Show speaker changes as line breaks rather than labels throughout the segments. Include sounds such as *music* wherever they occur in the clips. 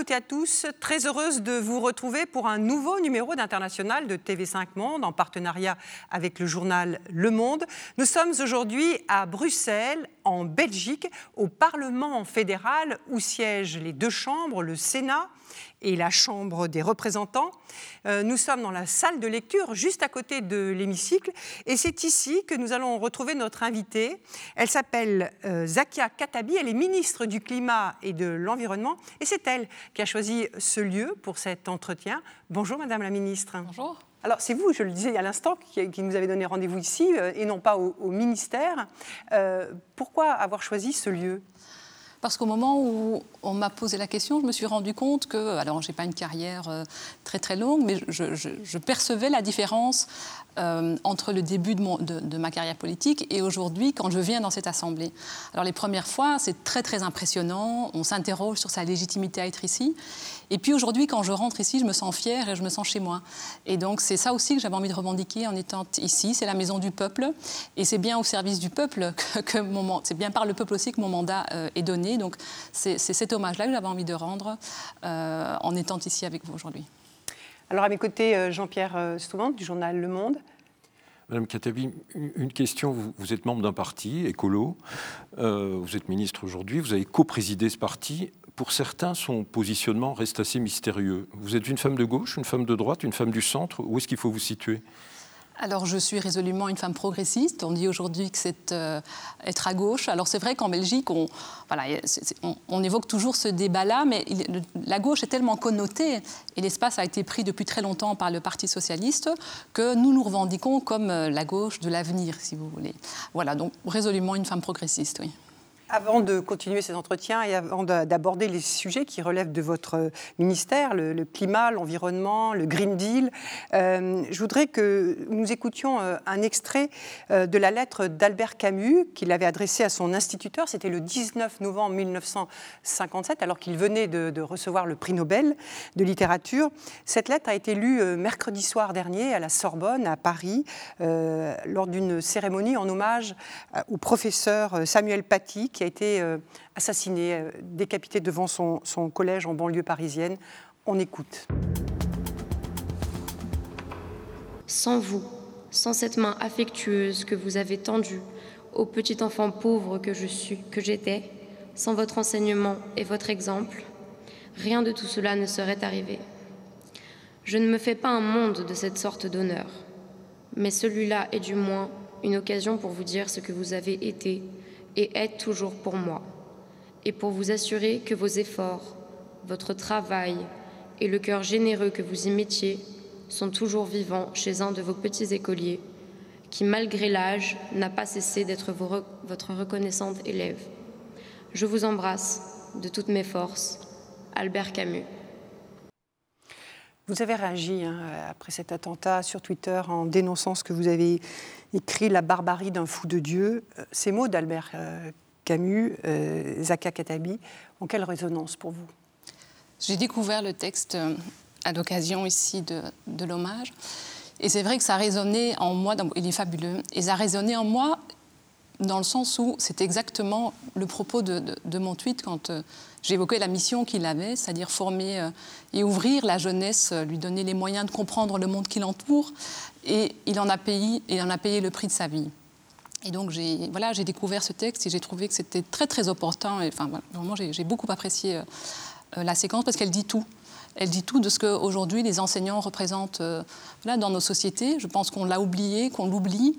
Toutes et à tous, très heureuse de vous retrouver pour un nouveau numéro d'International de TV5 Monde en partenariat avec le journal Le Monde. Nous sommes aujourd'hui à Bruxelles, en Belgique, au Parlement fédéral où siègent les deux chambres, le Sénat et la Chambre des représentants. Euh, nous sommes dans la salle de lecture, juste à côté de l'hémicycle, et c'est ici que nous allons retrouver notre invitée. Elle s'appelle euh, Zakia Katabi, elle est ministre du Climat et de l'Environnement, et c'est elle qui a choisi ce lieu pour cet entretien. Bonjour Madame la Ministre.
Bonjour.
Alors c'est vous, je le disais à l'instant, qui, nous avez donné rendez-vous ici, euh, et non pas au, ministère. pourquoi avoir choisi ce lieu?
Parce qu'au moment où on m'a posé la question, je me suis rendu compte que, alors j'ai pas une carrière euh, très très longue, mais je, percevais la différence euh, entre le début de, ma carrière politique et aujourd'hui quand je viens dans cette assemblée. Alors les premières fois, c'est très très impressionnant, on s'interroge sur sa légitimité à être ici, et puis aujourd'hui quand je rentre ici, je me sens fière et je me sens chez moi. Et donc c'est ça aussi que j'avais envie de revendiquer en étant ici, c'est la maison du peuple, et c'est bien au service du peuple *laughs* que, mon c'est bien par le peuple aussi que mon mandat euh, est donné. Donc c'est cet hommage-là que j'avais envie de rendre euh, en étant ici avec vous aujourd'hui.
Alors à mes côtés, euh, Jean-Pierre Stouvent du journal Le Monde.
Madame Katabi, une question. Vous, êtes membre d'un parti, écolo. vous êtes ministre aujourd'hui. Vous avez co-présidé ce parti. Pour certains, son positionnement reste assez mystérieux. Vous êtes une femme de gauche, une femme de droite, une femme du centre. Où est-ce qu'il faut vous situer?
Alors, je suis résolument une femme progressiste. On dit aujourd'hui que c'est euh, être à gauche. Alors, c'est vrai qu'en Belgique, on, évoque toujours ce débat-là, mais la gauche est tellement connotée, et l'espace a été pris depuis très longtemps par le Parti socialiste, que nous nous revendiquons comme euh, la gauche de l'avenir, si vous voulez. Voilà, donc résolument une femme progressiste, oui.
Avant de continuer ces entretiens et avant d'aborder les sujets qui relèvent de votre ministère, le, climat, l'environnement, le Green Deal, euh, je voudrais que nous écoutions euh, un extrait euh, de la lettre d'Albert Camus qu'il avait adressée à son instituteur. C'était le 19 novembre 1957, alors qu'il venait de, de, recevoir le prix Nobel de littérature. Cette lettre a été lue mercredi soir dernier à la Sorbonne, à Paris, lors d'une cérémonie en hommage au professeur Samuel Paty, qui a été euh, assassiné, euh, décapité devant son, collège en banlieue parisienne. On écoute.
Sans vous, sans cette main affectueuse que vous avez tendue au petit enfant pauvre que que j'étais, sans votre enseignement et votre exemple, rien de tout cela ne serait arrivé. Je ne me fais pas un monde de cette sorte d'honneur, mais celui-là est du moins une occasion pour vous dire ce que vous avez été et êtes toujours pour moi, et pour vous assurer que vos efforts, votre travail et le cœur généreux que vous y mettiez sont toujours vivants chez un de vos petits écoliers, qui, malgré l'âge, n'a pas cessé d'être votre reconnaissante élève. Je vous embrasse de toutes mes forces. Albert Camus.
Vous avez réagi hein, après cet attentat sur Twitter en dénonçant ce que vous avez écrit, La barbarie d'un fou de Dieu. Euh, ces mots d'Albert euh, Camus, euh, Zaka Katabi, ont quelle résonance pour vous?
J'ai découvert le texte à l'occasion ici de, de l'hommage. Et c'est vrai que ça a résonné en moi, il est fabuleux, et ça a résonné en moi dans le sens où c'est exactement le propos de, mon tweet quand J'évoquais la mission qu'il avait, c'est-à-dire former euh, et ouvrir la jeunesse, euh, lui donner les moyens de comprendre le monde qui l'entoure. Et il en a payé, il en a payé le prix de sa vie. Et donc j'ai voilà, découvert ce texte et j'ai trouvé que c'était très très opportun. Et, enfin, vraiment, j'ai beaucoup apprécié euh, la séquence parce qu'elle dit tout. Elle dit tout de ce qu'aujourd'hui les enseignants représentent là, dans nos sociétés. Je pense qu'on l'a oublié, qu'on l'oublie.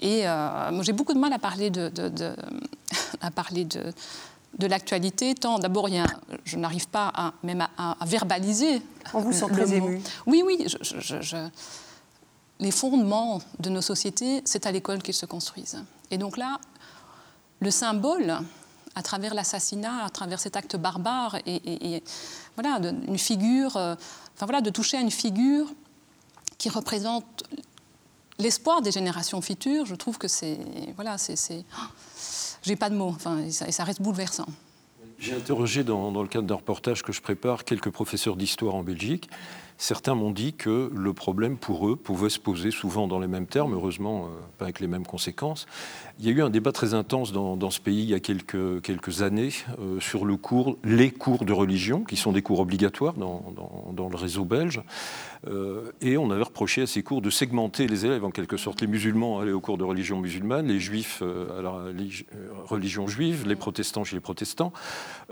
Et moi j'ai beaucoup de mal à parler de, de, de *laughs* à parler de de l'actualité, tant d'abord, je n'arrive pas à, même à, verbaliser.
On vous sent très ému.
Oui, oui. les fondements de nos sociétés, c'est à l'école qu'ils se construisent. Et donc là, le symbole, à travers l'assassinat, à travers cet acte barbare, et, euh, voilà, de toucher à une figure qui représente l'espoir des générations futures, je trouve que c'est, voilà, c'est j'ai pas de mots. Enfin, et ça, reste bouleversant.
J'ai interrogé dans, le cadre d'un reportage que je prépare quelques professeurs d'histoire en Belgique certains m'ont dit que le problème pour eux pouvait se poser souvent dans les mêmes termes, heureusement pas avec les mêmes conséquences. Il y a eu un débat très intense dans, ce pays il y a quelques, années sur le cours, les cours de religion, qui sont des cours obligatoires dans, le réseau belge. et on avait reproché à ces cours de segmenter les élèves, en quelque sorte. Les musulmans allaient aux cours de religion musulmane, les juifs à la religion juive, les protestants chez les protestants.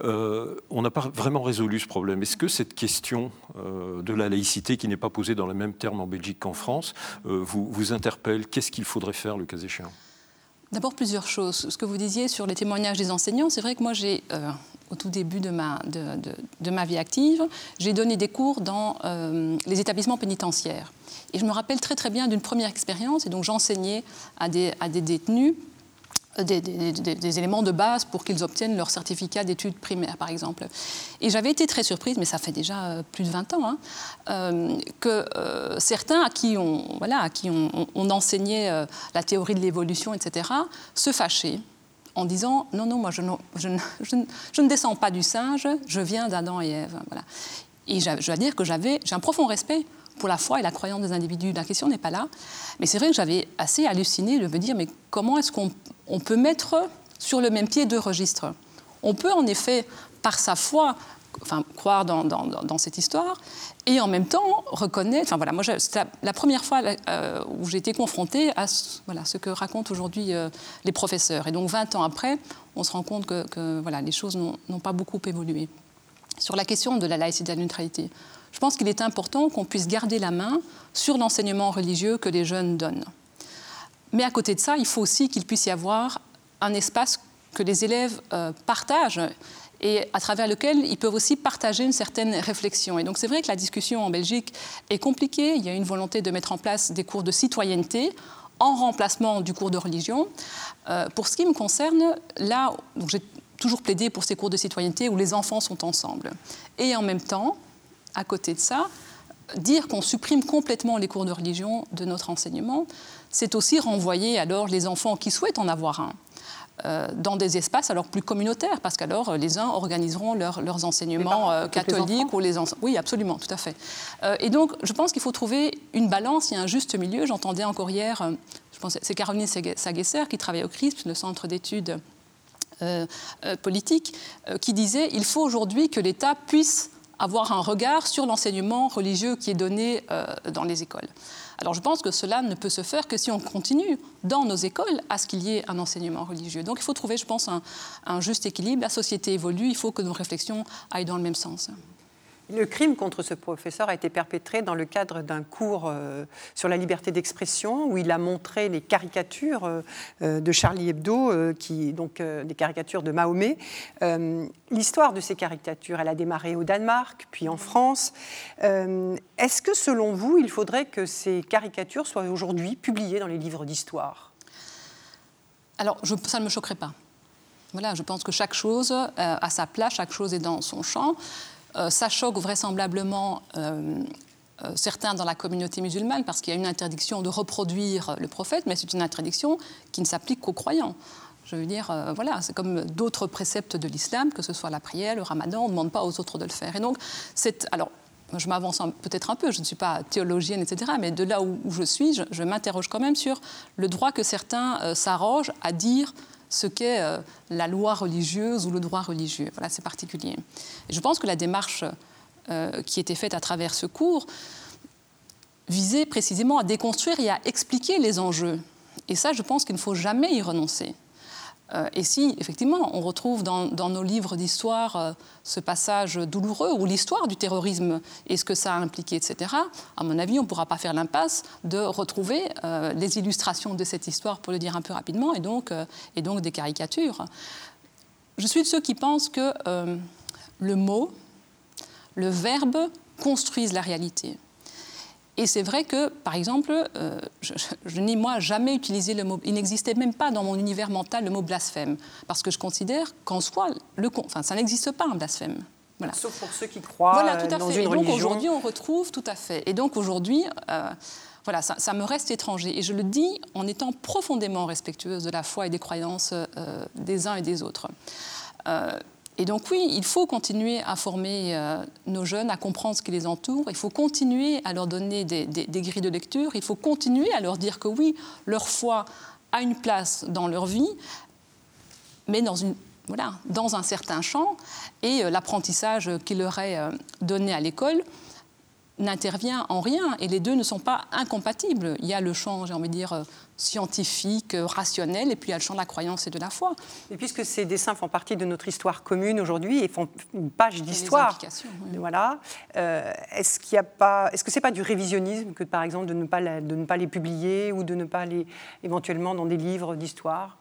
on n'a pas vraiment résolu ce problème. Est-ce que cette question euh, de la laïcité, qui n'est pas posée dans les mêmes termes en Belgique qu'en France, euh, vous, vous interpelle Qu'est-ce qu'il faudrait faire le cas échéant?
D'abord, plusieurs choses. Ce que vous disiez sur les témoignages des enseignants, c'est vrai que moi, j'ai, euh, au tout début de ma, de, ma vie active, j'ai donné des cours dans les établissements pénitentiaires. Et je me rappelle très très bien d'une première expérience, et donc j'enseignais à des, à des détenus des, éléments de base pour qu'ils obtiennent leur certificat d'études primaires, par exemple. Et j'avais été très surprise, mais ça fait déjà euh, plus de 20 ans, hein, euh, que euh, certains à qui on, voilà, à qui on, enseignait la théorie de l'évolution, etc., se fâchaient en disant non, non, moi je, je, je, ne descends pas du singe, je viens d'Adam et Ève. Voilà. Et je dois dire que j'avais, j'ai un profond respect pour la foi et la croyance des individus. La question n'est pas là. Mais c'est vrai que j'avais assez halluciné de me dire, mais comment est-ce qu'on peut mettre sur le même pied deux registres? On peut en effet, par sa foi, enfin, croire dans, cette histoire, et en même temps reconnaître. Enfin voilà, moi, la, première fois euh, où j'ai été confrontée à ce que racontent aujourd'hui euh, les professeurs. Et donc, 20 ans après, on se rend compte que, que voilà, les choses n'ont pas beaucoup évolué. Sur la question de la laïcité et de la neutralité, je pense qu'il est important qu'on puisse garder la main sur l'enseignement religieux que les jeunes donnent. Mais à côté de ça, il faut aussi qu'il puisse y avoir un espace que les élèves euh, partagent et à travers lequel ils peuvent aussi partager une certaine réflexion. Et donc c'est vrai que la discussion en Belgique est compliquée. Il y a une volonté de mettre en place des cours de citoyenneté en remplacement du cours de religion. Euh, pour ce qui me concerne, là, j'ai toujours plaidé pour ces cours de citoyenneté où les enfants sont ensemble. Et en même temps, à côté de ça, dire qu'on supprime complètement les cours de religion de notre enseignement, c'est aussi renvoyer alors les enfants qui souhaitent en avoir un. Euh, dans des espaces alors plus communautaires, parce qu'alors euh, les uns organiseront leurs enseignements euh, catholiques ou les Oui, absolument, tout à fait. et donc, je pense qu'il faut trouver une balance, il y a un juste milieu. J'entendais encore hier, je pense c'est Caroline Saguesser qui travaille au CRISP, le Centre d'études politiques, qui disait il faut aujourd'hui que l'État puisse avoir un regard sur l'enseignement religieux qui est donné euh, dans les écoles. Alors je pense que cela ne peut se faire que si on continue dans nos écoles à ce qu'il y ait un enseignement religieux. Donc il faut trouver, je pense, un, un juste équilibre. La société évolue, il faut que nos réflexions aillent dans le même sens.
Le crime contre ce professeur a été perpétré dans le cadre d'un cours euh, sur la liberté d'expression où il a montré les caricatures euh, euh, de Charlie Hebdo, donc des caricatures de Mahomet. L'histoire de ces caricatures, elle a démarré au Danemark, puis en France. Est-ce que selon vous, il faudrait que ces caricatures soient aujourd'hui publiées dans les livres d'histoire?
Alors, ça ne me choquerait pas. Voilà, je pense que chaque chose a sa place, chaque chose est dans son champ. Euh, ça choque vraisemblablement euh, euh, certains dans la communauté musulmane parce qu'il y a une interdiction de reproduire le prophète, mais c'est une interdiction qui ne s'applique qu'aux croyants. Je veux dire, voilà, c'est comme d'autres préceptes de l'islam, que ce soit la prière, le ramadan, on ne demande pas aux autres de le faire. Et donc, c'est. Alors, je m'avance peut-être un peu, je ne suis pas théologienne, etc., mais de là où, je suis, je, m'interroge quand même sur le droit que certains s'arrogent à dire ce qu'est euh, la loi religieuse ou le droit religieux. Voilà, c'est particulier. je pense que la démarche euh, qui était faite à travers ce cours visait précisément à déconstruire et à expliquer les enjeux. Et ça, je pense qu'il ne faut jamais y renoncer. Euh, et si, effectivement, on retrouve dans, nos livres d'histoire euh, ce passage douloureux où l'histoire du terrorisme et ce que ça a impliqué, etc., à mon avis, on ne pourra pas faire l'impasse de retrouver euh, les illustrations de cette histoire, pour le dire un peu rapidement, et donc des caricatures. Je suis de ceux qui pensent que le mot, le verbe construisent la réalité. Et c'est vrai que, par exemple, euh, je, n'ai moi jamais utilisé le mot, il n'existait même pas dans mon univers mental le mot blasphème, parce que je considère qu'en soi, le, enfin, ça n'existe pas un blasphème.
Voilà. Sauf pour ceux qui croient
voilà, tout à
dans
fait.
une
et donc aujourd'hui, on retrouve tout à fait. Et donc aujourd'hui, euh, voilà, ça, me reste étranger. Et je le dis en étant profondément respectueuse de la foi et des croyances euh, des uns et des autres. Et donc oui, il faut continuer à former euh, nos jeunes, à comprendre ce qui les entoure, il faut continuer à leur donner des, grilles de lecture, il faut continuer à leur dire que oui, leur foi a une place dans leur vie, mais dans, un certain champ, et euh, l'apprentissage qu'il leur est euh, donné à l'école n'intervient en rien, et les deux ne sont pas incompatibles. Il y a le champ, j'ai envie de dire, scientifique, euh, rationnel, et puis il y a le champ de la croyance et de la foi.
Et puisque ces dessins font partie de notre histoire commune aujourd'hui et font une page d'histoire, voilà, euh, est-ce qu'il a pas, est-ce que c'est pas du révisionnisme que par exemple de ne pas de ne pas les publier ou de ne pas les éventuellement dans des livres d'histoire?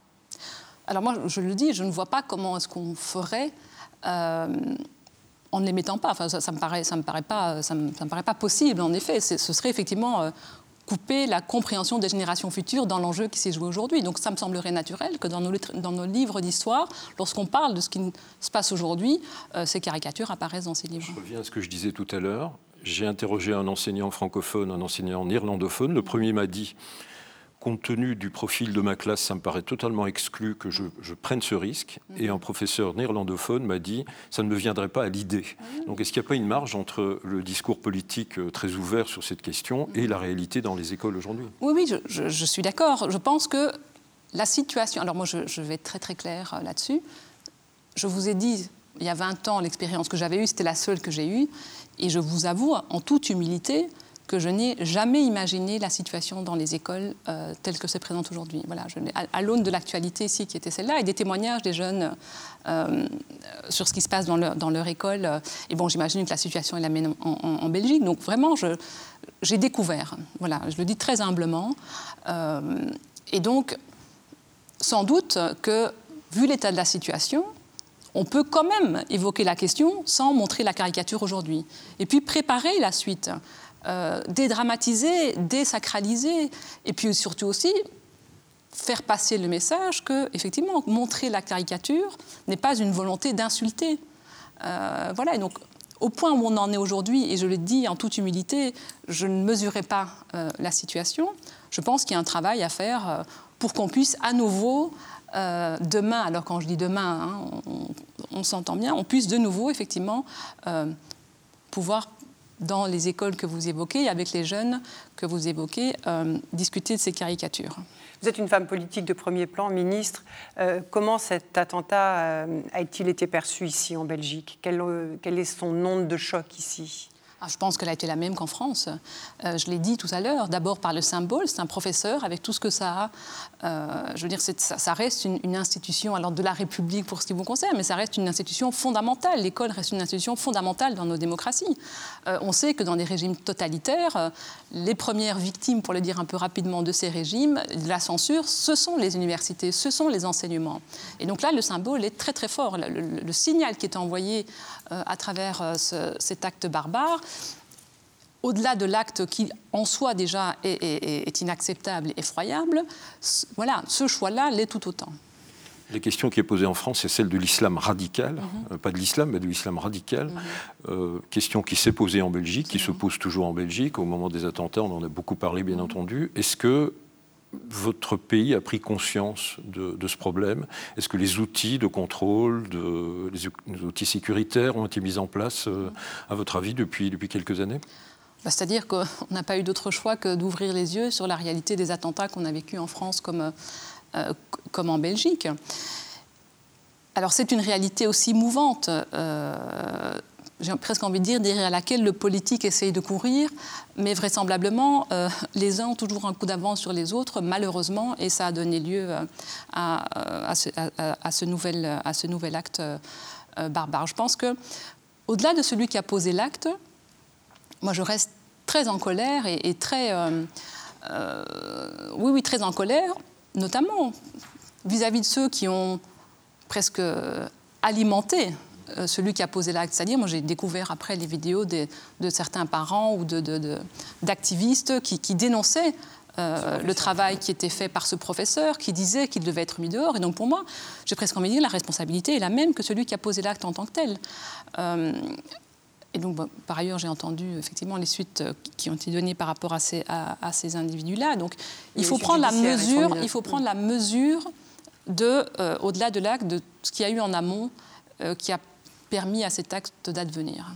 Alors moi, je le dis, je ne vois pas comment est-ce qu'on ferait. Euh, en ne les mettant pas, enfin, ça, ne me paraît, ça me paraît pas, ça me, paraît pas possible. En effet, ce serait effectivement couper la compréhension des générations futures dans l'enjeu qui s'est joué aujourd'hui. Donc ça me semblerait naturel que dans nos, dans nos livres d'histoire, lorsqu'on parle de ce qui se passe aujourd'hui, euh, ces caricatures apparaissent dans ces livres.
Je reviens à ce que je disais tout à l'heure. J'ai interrogé un enseignant francophone, un enseignant irlandophone. Le premier m'a dit compte tenu du profil de ma classe, ça me paraît totalement exclu que je, prenne ce risque. Et un professeur néerlandophone m'a dit, ça ne me viendrait pas à l'idée. Donc est-ce qu'il n'y a pas une marge entre le discours politique euh, très ouvert sur cette question et la réalité dans les écoles aujourd'hui?
Oui, oui, je, suis d'accord. Je pense que la situation... Alors moi, je, vais être très très clair euh, là-dessus. Je vous ai dit, il y a 20 ans, l'expérience que j'avais eue, c'était la seule que j'ai eue. Et je vous avoue, en toute humilité, que je n'ai jamais imaginé la situation dans les écoles euh, telle que se présente aujourd'hui. Voilà, à, l'aune de l'actualité ici qui était celle-là et des témoignages des jeunes euh, sur ce qui se passe dans leur, école. Euh, et bon, j'imagine que la situation est la même en, Belgique. Donc vraiment, j'ai découvert. Voilà, je le dis très humblement. et donc, sans doute que, vu l'état de la situation, on peut quand même évoquer la question sans montrer la caricature aujourd'hui. Et puis préparer la suite. Euh, dédramatiser, désacraliser, et puis surtout aussi faire passer le message que, effectivement, montrer la caricature n'est pas une volonté d'insulter. Euh, voilà, et donc au point où on en est aujourd'hui, et je le dis en toute humilité, je ne mesurais pas euh, la situation. Je pense qu'il y a un travail à faire pour qu'on puisse à nouveau, demain, alors quand je dis demain, hein, on, on s'entend bien, on puisse de nouveau, effectivement, pouvoir dans les écoles que vous évoquez, avec les jeunes que vous évoquez, euh, discuter de ces caricatures.
Vous êtes une femme politique de premier plan, ministre. Euh, comment cet attentat euh, a-t-il été perçu ici en Belgique? Quel, quel, est son nombre de choc ici?
Ah, je pense qu'elle a été la même qu'en France. Euh, je l'ai dit tout à l'heure, d'abord par le symbole, c'est un professeur avec tout ce que ça a. Euh, je veux dire, ça, reste une, institution alors de la République pour ce qui vous concerne, mais ça reste une institution fondamentale. L'école reste une institution fondamentale dans nos démocraties. Euh, on sait que dans des régimes totalitaires, les premières victimes, pour le dire un peu rapidement, de ces régimes, de la censure, ce sont les universités, ce sont les enseignements. Et donc là, le symbole est très très fort. Le signal qui est envoyé à travers cet acte barbare, au-delà de l'acte qui en soi déjà est, inacceptable, effroyable, voilà, ce choix-là l'est tout autant.
La question qui est posée en France, c'est celle de l'islam radical, mhm. euh, pas de l'islam, mais de l'islam radical. Mhm. Euh, question qui s'est posée en Belgique, qui se pose toujours en Belgique. Au moment des attentats, on en a beaucoup parlé, bien mhm. entendu. Est-ce que votre pays a pris conscience de, ce problème? Est-ce que les outils de contrôle, les outils sécuritaires ont été mis en place, euh, à votre avis, depuis, depuis quelques années?
Bah, c'est-à-dire qu'on n'a pas eu d'autre choix que d'ouvrir les yeux sur la réalité des attentats qu'on a vécus en France comme, euh, comme en Belgique. Alors c'est une réalité aussi mouvante, euh, j'ai presque envie de dire, derrière laquelle le politique essaye de courir, mais vraisemblablement, euh, les uns ont toujours un coup d'avance sur les autres, malheureusement, et ça a donné lieu à, ce, nouvel, à ce nouvel acte barbare. Je pense que, au-delà de celui qui a posé l'acte, moi, je reste très en colère et, très, euh, euh, oui, oui, très en colère, notamment vis-à-vis de ceux qui ont presque alimenté euh, celui qui a posé l'acte. C'est-à-dire, moi, j'ai découvert après les vidéos de certains parents ou d'activistes de, qui, qui, dénonçaient le travail qui était fait par ce professeur, qui disait qu'il devait être mis dehors. Et donc pour moi, j'ai presque envie de dire la responsabilité est la même que celui qui a posé l'acte en tant que tel. Et donc, par ailleurs, j'ai entendu effectivement les suites euh, qui ont été données par rapport à ces, à, ces individus-là. Donc, il faut, prendre la mesure, il faut prendre la mesure de, euh, au-delà de l'acte, de ce qu'il y a eu en amont qui a permis à cet acte d'advenir.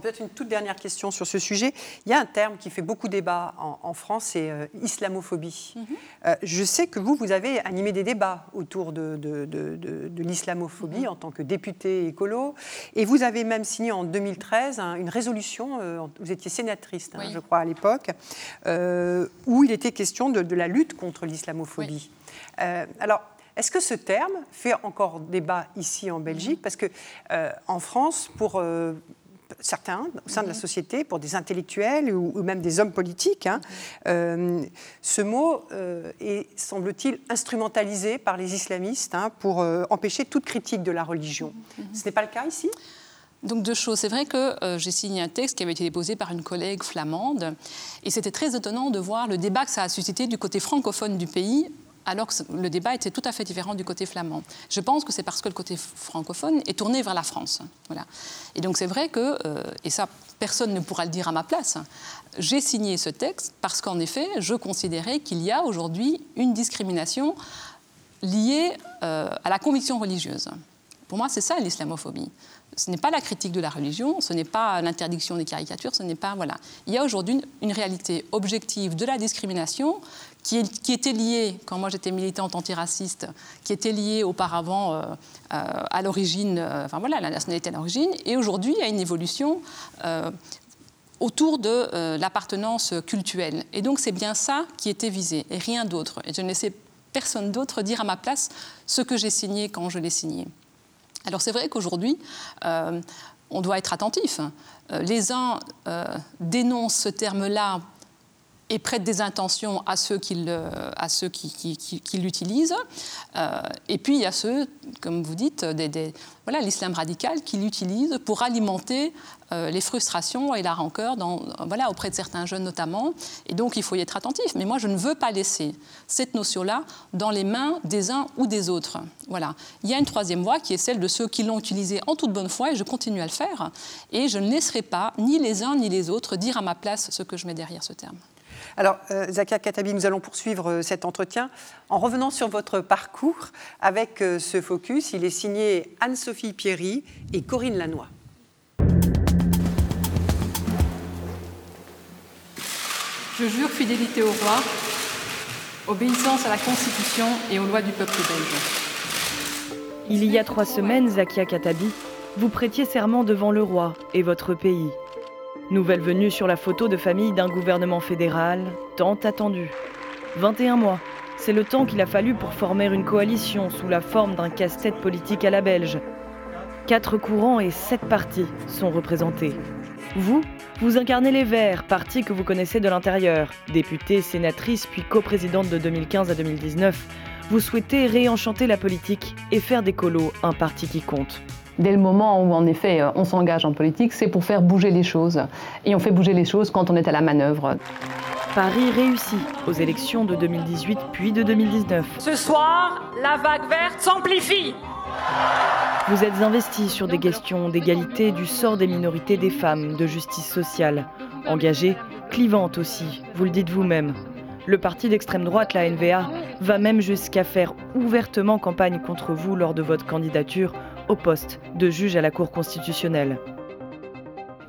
Peut-être une toute dernière question sur ce sujet. Il y a un terme qui fait beaucoup débat en, France, c'est euh, islamophobie. Mhm. Euh, je sais que vous, vous avez animé des débats autour de, de, l'islamophobie mhm. en tant que député écolo, et vous avez même signé en 2013 une résolution, euh, vous étiez sénatrice, hein, je crois, à l'époque, où il était question de, la lutte contre l'islamophobie. alors, est-ce que ce terme fait encore débat ici en Belgique? Mhm. Parce que en France, pour certains au sein de la mhm. société, pour des intellectuels ou, même des hommes politiques. Hein. Euh, ce mot euh, est, semble-t-il, instrumentalisé par les islamistes hein, pour euh, empêcher toute critique de la religion. Mhm. Ce n'est pas le cas ici?
Donc deux choses. C'est vrai que j'ai signé un texte qui avait été déposé par une collègue flamande et c'était très étonnant de voir le débat que ça a suscité du côté francophone du pays alors que le débat était tout à fait différent du côté flamand. Je pense que c'est parce que le côté francophone est tourné vers la France. Et donc c'est vrai que, euh, et ça personne ne pourra le dire à ma place, j'ai signé ce texte parce qu'en effet, je considérais qu'il y a aujourd'hui une discrimination liée euh, à la conviction religieuse. Pour moi, c'est ça l'islamophobie. Ce n'est pas la critique de la religion, ce n'est pas l'interdiction des caricatures, ce n'est pas voilà. Il y a aujourd'hui une, réalité objective de la discrimination qui, était liée, quand moi j'étais militante antiraciste, qui était liée auparavant euh, euh, à l'origine, euh, enfin voilà, la nationalité à l'origine, et aujourd'hui a une évolution autour de l'appartenance culturelle. Et donc c'est bien ça qui était visé, et rien d'autre. Et je ne laissais personne d'autre dire à ma place ce que j'ai signé quand je l'ai signé. Alors c'est vrai qu'aujourd'hui, on doit être attentif. les uns dénoncent ce terme-là et prête des intentions à ceux qui, l'utilisent. Euh, et puis il y a ceux, comme vous dites, des, voilà, l'islam radical qui l'utilise pour alimenter euh, les frustrations et la rancœur voilà, auprès de certains jeunes notamment. Et donc il faut y être attentif. Mais moi je ne veux pas laisser cette notion-là dans les mains des uns ou des autres. Voilà. Il y a une troisième voie qui est celle de ceux qui l'ont utilisée en toute bonne foi et je continue à le faire. Et je ne laisserai pas ni les uns ni les autres dire à ma place ce que je mets derrière ce terme.
Alors, euh, Zakia Katabi, nous allons poursuivre euh, cet entretien en revenant sur votre parcours avec euh, ce focus. Il est signé Anne-Sophie Pierry et Corinne Lannoy.
Je jure fidélité au roi, obéissance à la Constitution et aux lois du peuple belge.
Il y a trois semaines, Zakia Katabi, vous prêtiez serment devant le roi et votre pays. Nouvelle venue sur la photo de famille d'un gouvernement fédéral, tant attendu. 21 mois, c'est le temps qu'il a fallu pour former une coalition sous la forme d'un casse-tête politique à la belge. Quatre courants et sept partis sont représentés. Vous, vous incarnez les Verts, parti que vous connaissez de l'intérieur. Députée, sénatrice, puis coprésidente de 2015 à 2019, vous souhaitez réenchanter la politique et faire des colos un parti qui compte
dès le moment où en effet euh, on s'engage en politique, c'est pour faire bouger les choses. Et on fait bouger les choses quand on est à la manœuvre.
Paris réussit aux élections de 2018 puis de 2019.
Ce soir, la vague verte s'amplifie.
Vous êtes investi sur des questions d'égalité, du sort des minorités, des femmes, de justice sociale. Engagée, clivante aussi, vous le dites vous-même. Le parti d'extrême droite, la NVA, va même jusqu'à faire ouvertement campagne contre vous lors de votre candidature au poste de juge à la Cour constitutionnelle.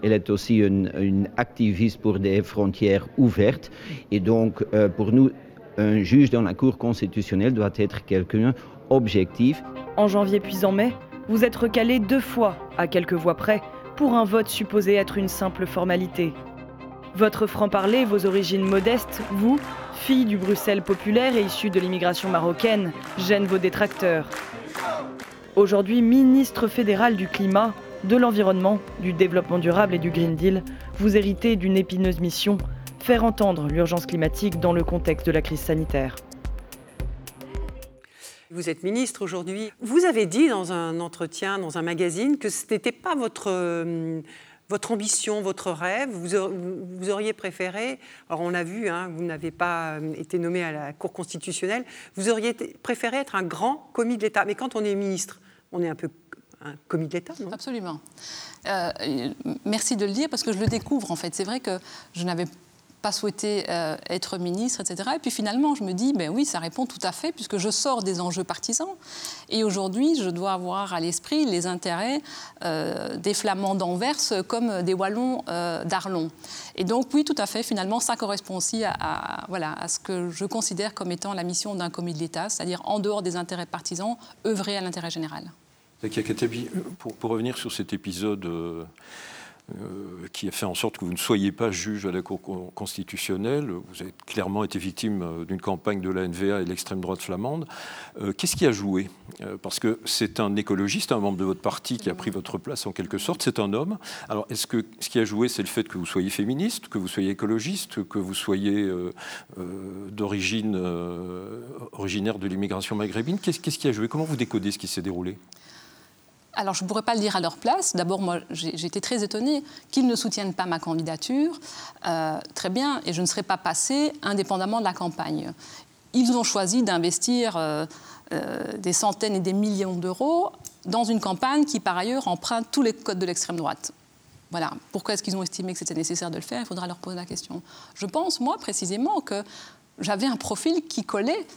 Elle est aussi une, activiste pour des frontières ouvertes. Et donc, euh, pour nous, un juge dans la Cour constitutionnelle doit être quelqu'un objectif.
En janvier puis en mai, vous êtes recalé deux fois, à quelques voix près, pour un vote supposé être une simple formalité. Votre franc-parler, vos origines modestes, vous, fille du Bruxelles populaire et issue de l'immigration marocaine, gênent vos détracteurs. Aujourd'hui ministre fédéral du climat, de l'environnement, du développement durable et du Green Deal, vous héritez d'une épineuse mission, faire entendre l'urgence climatique dans le contexte de la crise sanitaire.
Vous êtes ministre aujourd'hui. Vous avez dit dans un entretien, dans un magazine, que ce n'était pas votre, euh, votre ambition, votre rêve. Vous, auriez préféré, alors on l'a vu, hein, vous n'avez pas euh, été nommé à la Cour constitutionnelle, vous auriez préféré être un grand commis de l'État. Mais quand on est ministre, on est un peu un commis de l'État, non?
Absolument. Euh, merci de le dire parce que je le découvre en fait. C'est vrai que je n'avais pas souhaité euh, être ministre, etc. Et puis finalement, je me dis, ben oui, ça répond tout à fait, puisque je sors des enjeux partisans. Et aujourd'hui, je dois avoir à l'esprit les intérêts euh, des Flamands d'Anvers comme des Wallons euh, d'Arlon. Et donc, oui, tout à fait, finalement, ça correspond aussi à, voilà, à ce que je considère comme étant la mission d'un commis de l'État, c'est-à-dire en dehors des intérêts partisans, œuvrer à l'intérêt général.
Pour, pour, revenir sur cet épisode qui a fait en sorte que vous ne soyez pas juge à la Cour constitutionnelle. Vous avez clairement été victime euh, d'une campagne de la NVA et de l'extrême droite flamande. Euh, qu'est-ce qui a joué? Parce que c'est un écologiste, un membre de votre parti qui a pris votre place en quelque sorte. C'est un homme. Alors, est-ce que ce qui a joué, c'est le fait que vous soyez féministe, que vous soyez écologiste, que vous soyez d'origine originaire de l'immigration maghrébine? Qu'est-ce qui a joué? Comment vous décodez ce qui s'est déroulé?
Alors, je ne pourrais pas le dire à leur place. D'abord, moi, j'ai très étonnée qu'ils ne soutiennent pas ma candidature. Euh, très bien, et je ne serais pas passée indépendamment de la campagne. Ils ont choisi d'investir euh, euh, des centaines et des millions d'euros dans une campagne qui, par ailleurs, emprunte tous les codes de l'extrême droite. Voilà. Pourquoi est-ce qu'ils ont estimé que c'était nécessaire de le faire? Il faudra leur poser la question. Je pense, moi, précisément, que j'avais un profil qui collait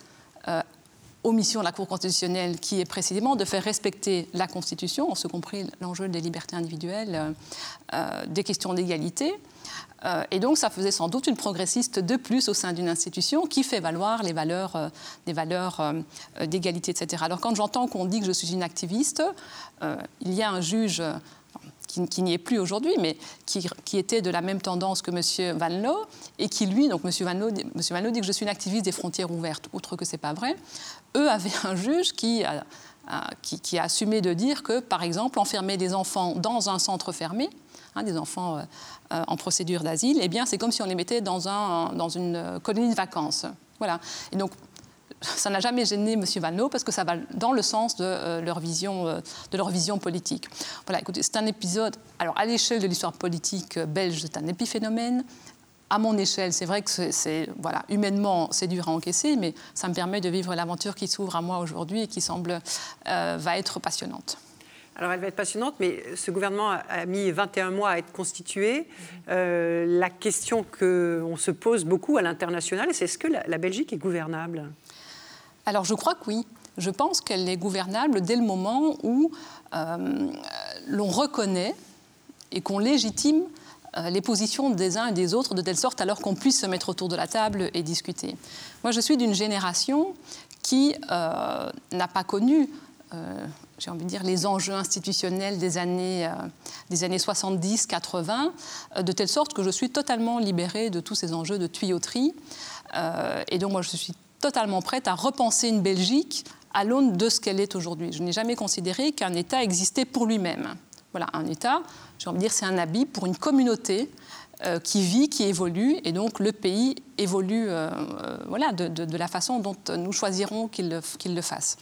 aux missions de la Cour constitutionnelle, qui est précisément de faire respecter la Constitution, en ce compris l'enjeu des libertés individuelles, euh, euh, des questions d'égalité. Euh, et donc, ça faisait sans doute une progressiste de plus au sein d'une institution qui fait valoir les valeurs, des valeurs d'égalité, etc. Alors, quand j'entends qu'on dit que je suis une activiste, il y a un juge qui, n'y est plus aujourd'hui, mais qui, était de la même tendance que M. Van et qui, lui, donc M. Van, Loo, Loo dit que je suis une activiste des frontières ouvertes, outre que ce n'est pas vrai, eux avaient un juge qui a, qui, a assumé de dire que, par exemple, enfermer des enfants dans un centre fermé, hein, des enfants euh, euh, en procédure d'asile, eh bien, c'est comme si on les mettait dans, un, dans une colonie de vacances. Voilà. Et donc, ça n'a jamais gêné M. Vanneau parce que ça va dans le sens de, euh, leur, vision, de leur vision politique. Voilà, écoutez, c'est un épisode. Alors, à l'échelle de l'histoire politique belge, c'est un épiphénomène à mon échelle, c'est vrai que c'est, voilà, humainement, c'est dur à encaisser, mais ça me permet de vivre l'aventure qui s'ouvre à moi aujourd'hui et qui semble euh, va être passionnante.
Alors elle va être passionnante, mais ce gouvernement a mis 21 mois à être constitué. Euh, la question qu'on se pose beaucoup à l'international, c'est est-ce que la, Belgique est gouvernable?
Alors je crois que oui. Je pense qu'elle est gouvernable dès le moment où euh, l'on reconnaît et qu'on légitime euh, les positions des uns et des autres de telle sorte alors qu'on puisse se mettre autour de la table et discuter. Moi, je suis d'une génération qui euh, n'a pas connu, j'ai envie de dire, les enjeux institutionnels des années, années 70-80, de telle sorte que je suis totalement libérée de tous ces enjeux de tuyauterie. et donc, moi, je suis totalement prête à repenser une Belgique à l'aune de ce qu'elle est aujourd'hui. Je n'ai jamais considéré qu'un État existait pour lui-même. Voilà, un État, j'ai envie de dire, c'est un habit pour une communauté euh, qui vit, qui évolue, et donc le pays évolue euh, euh, voilà, de, la façon dont nous choisirons qu'il le, le, fasse.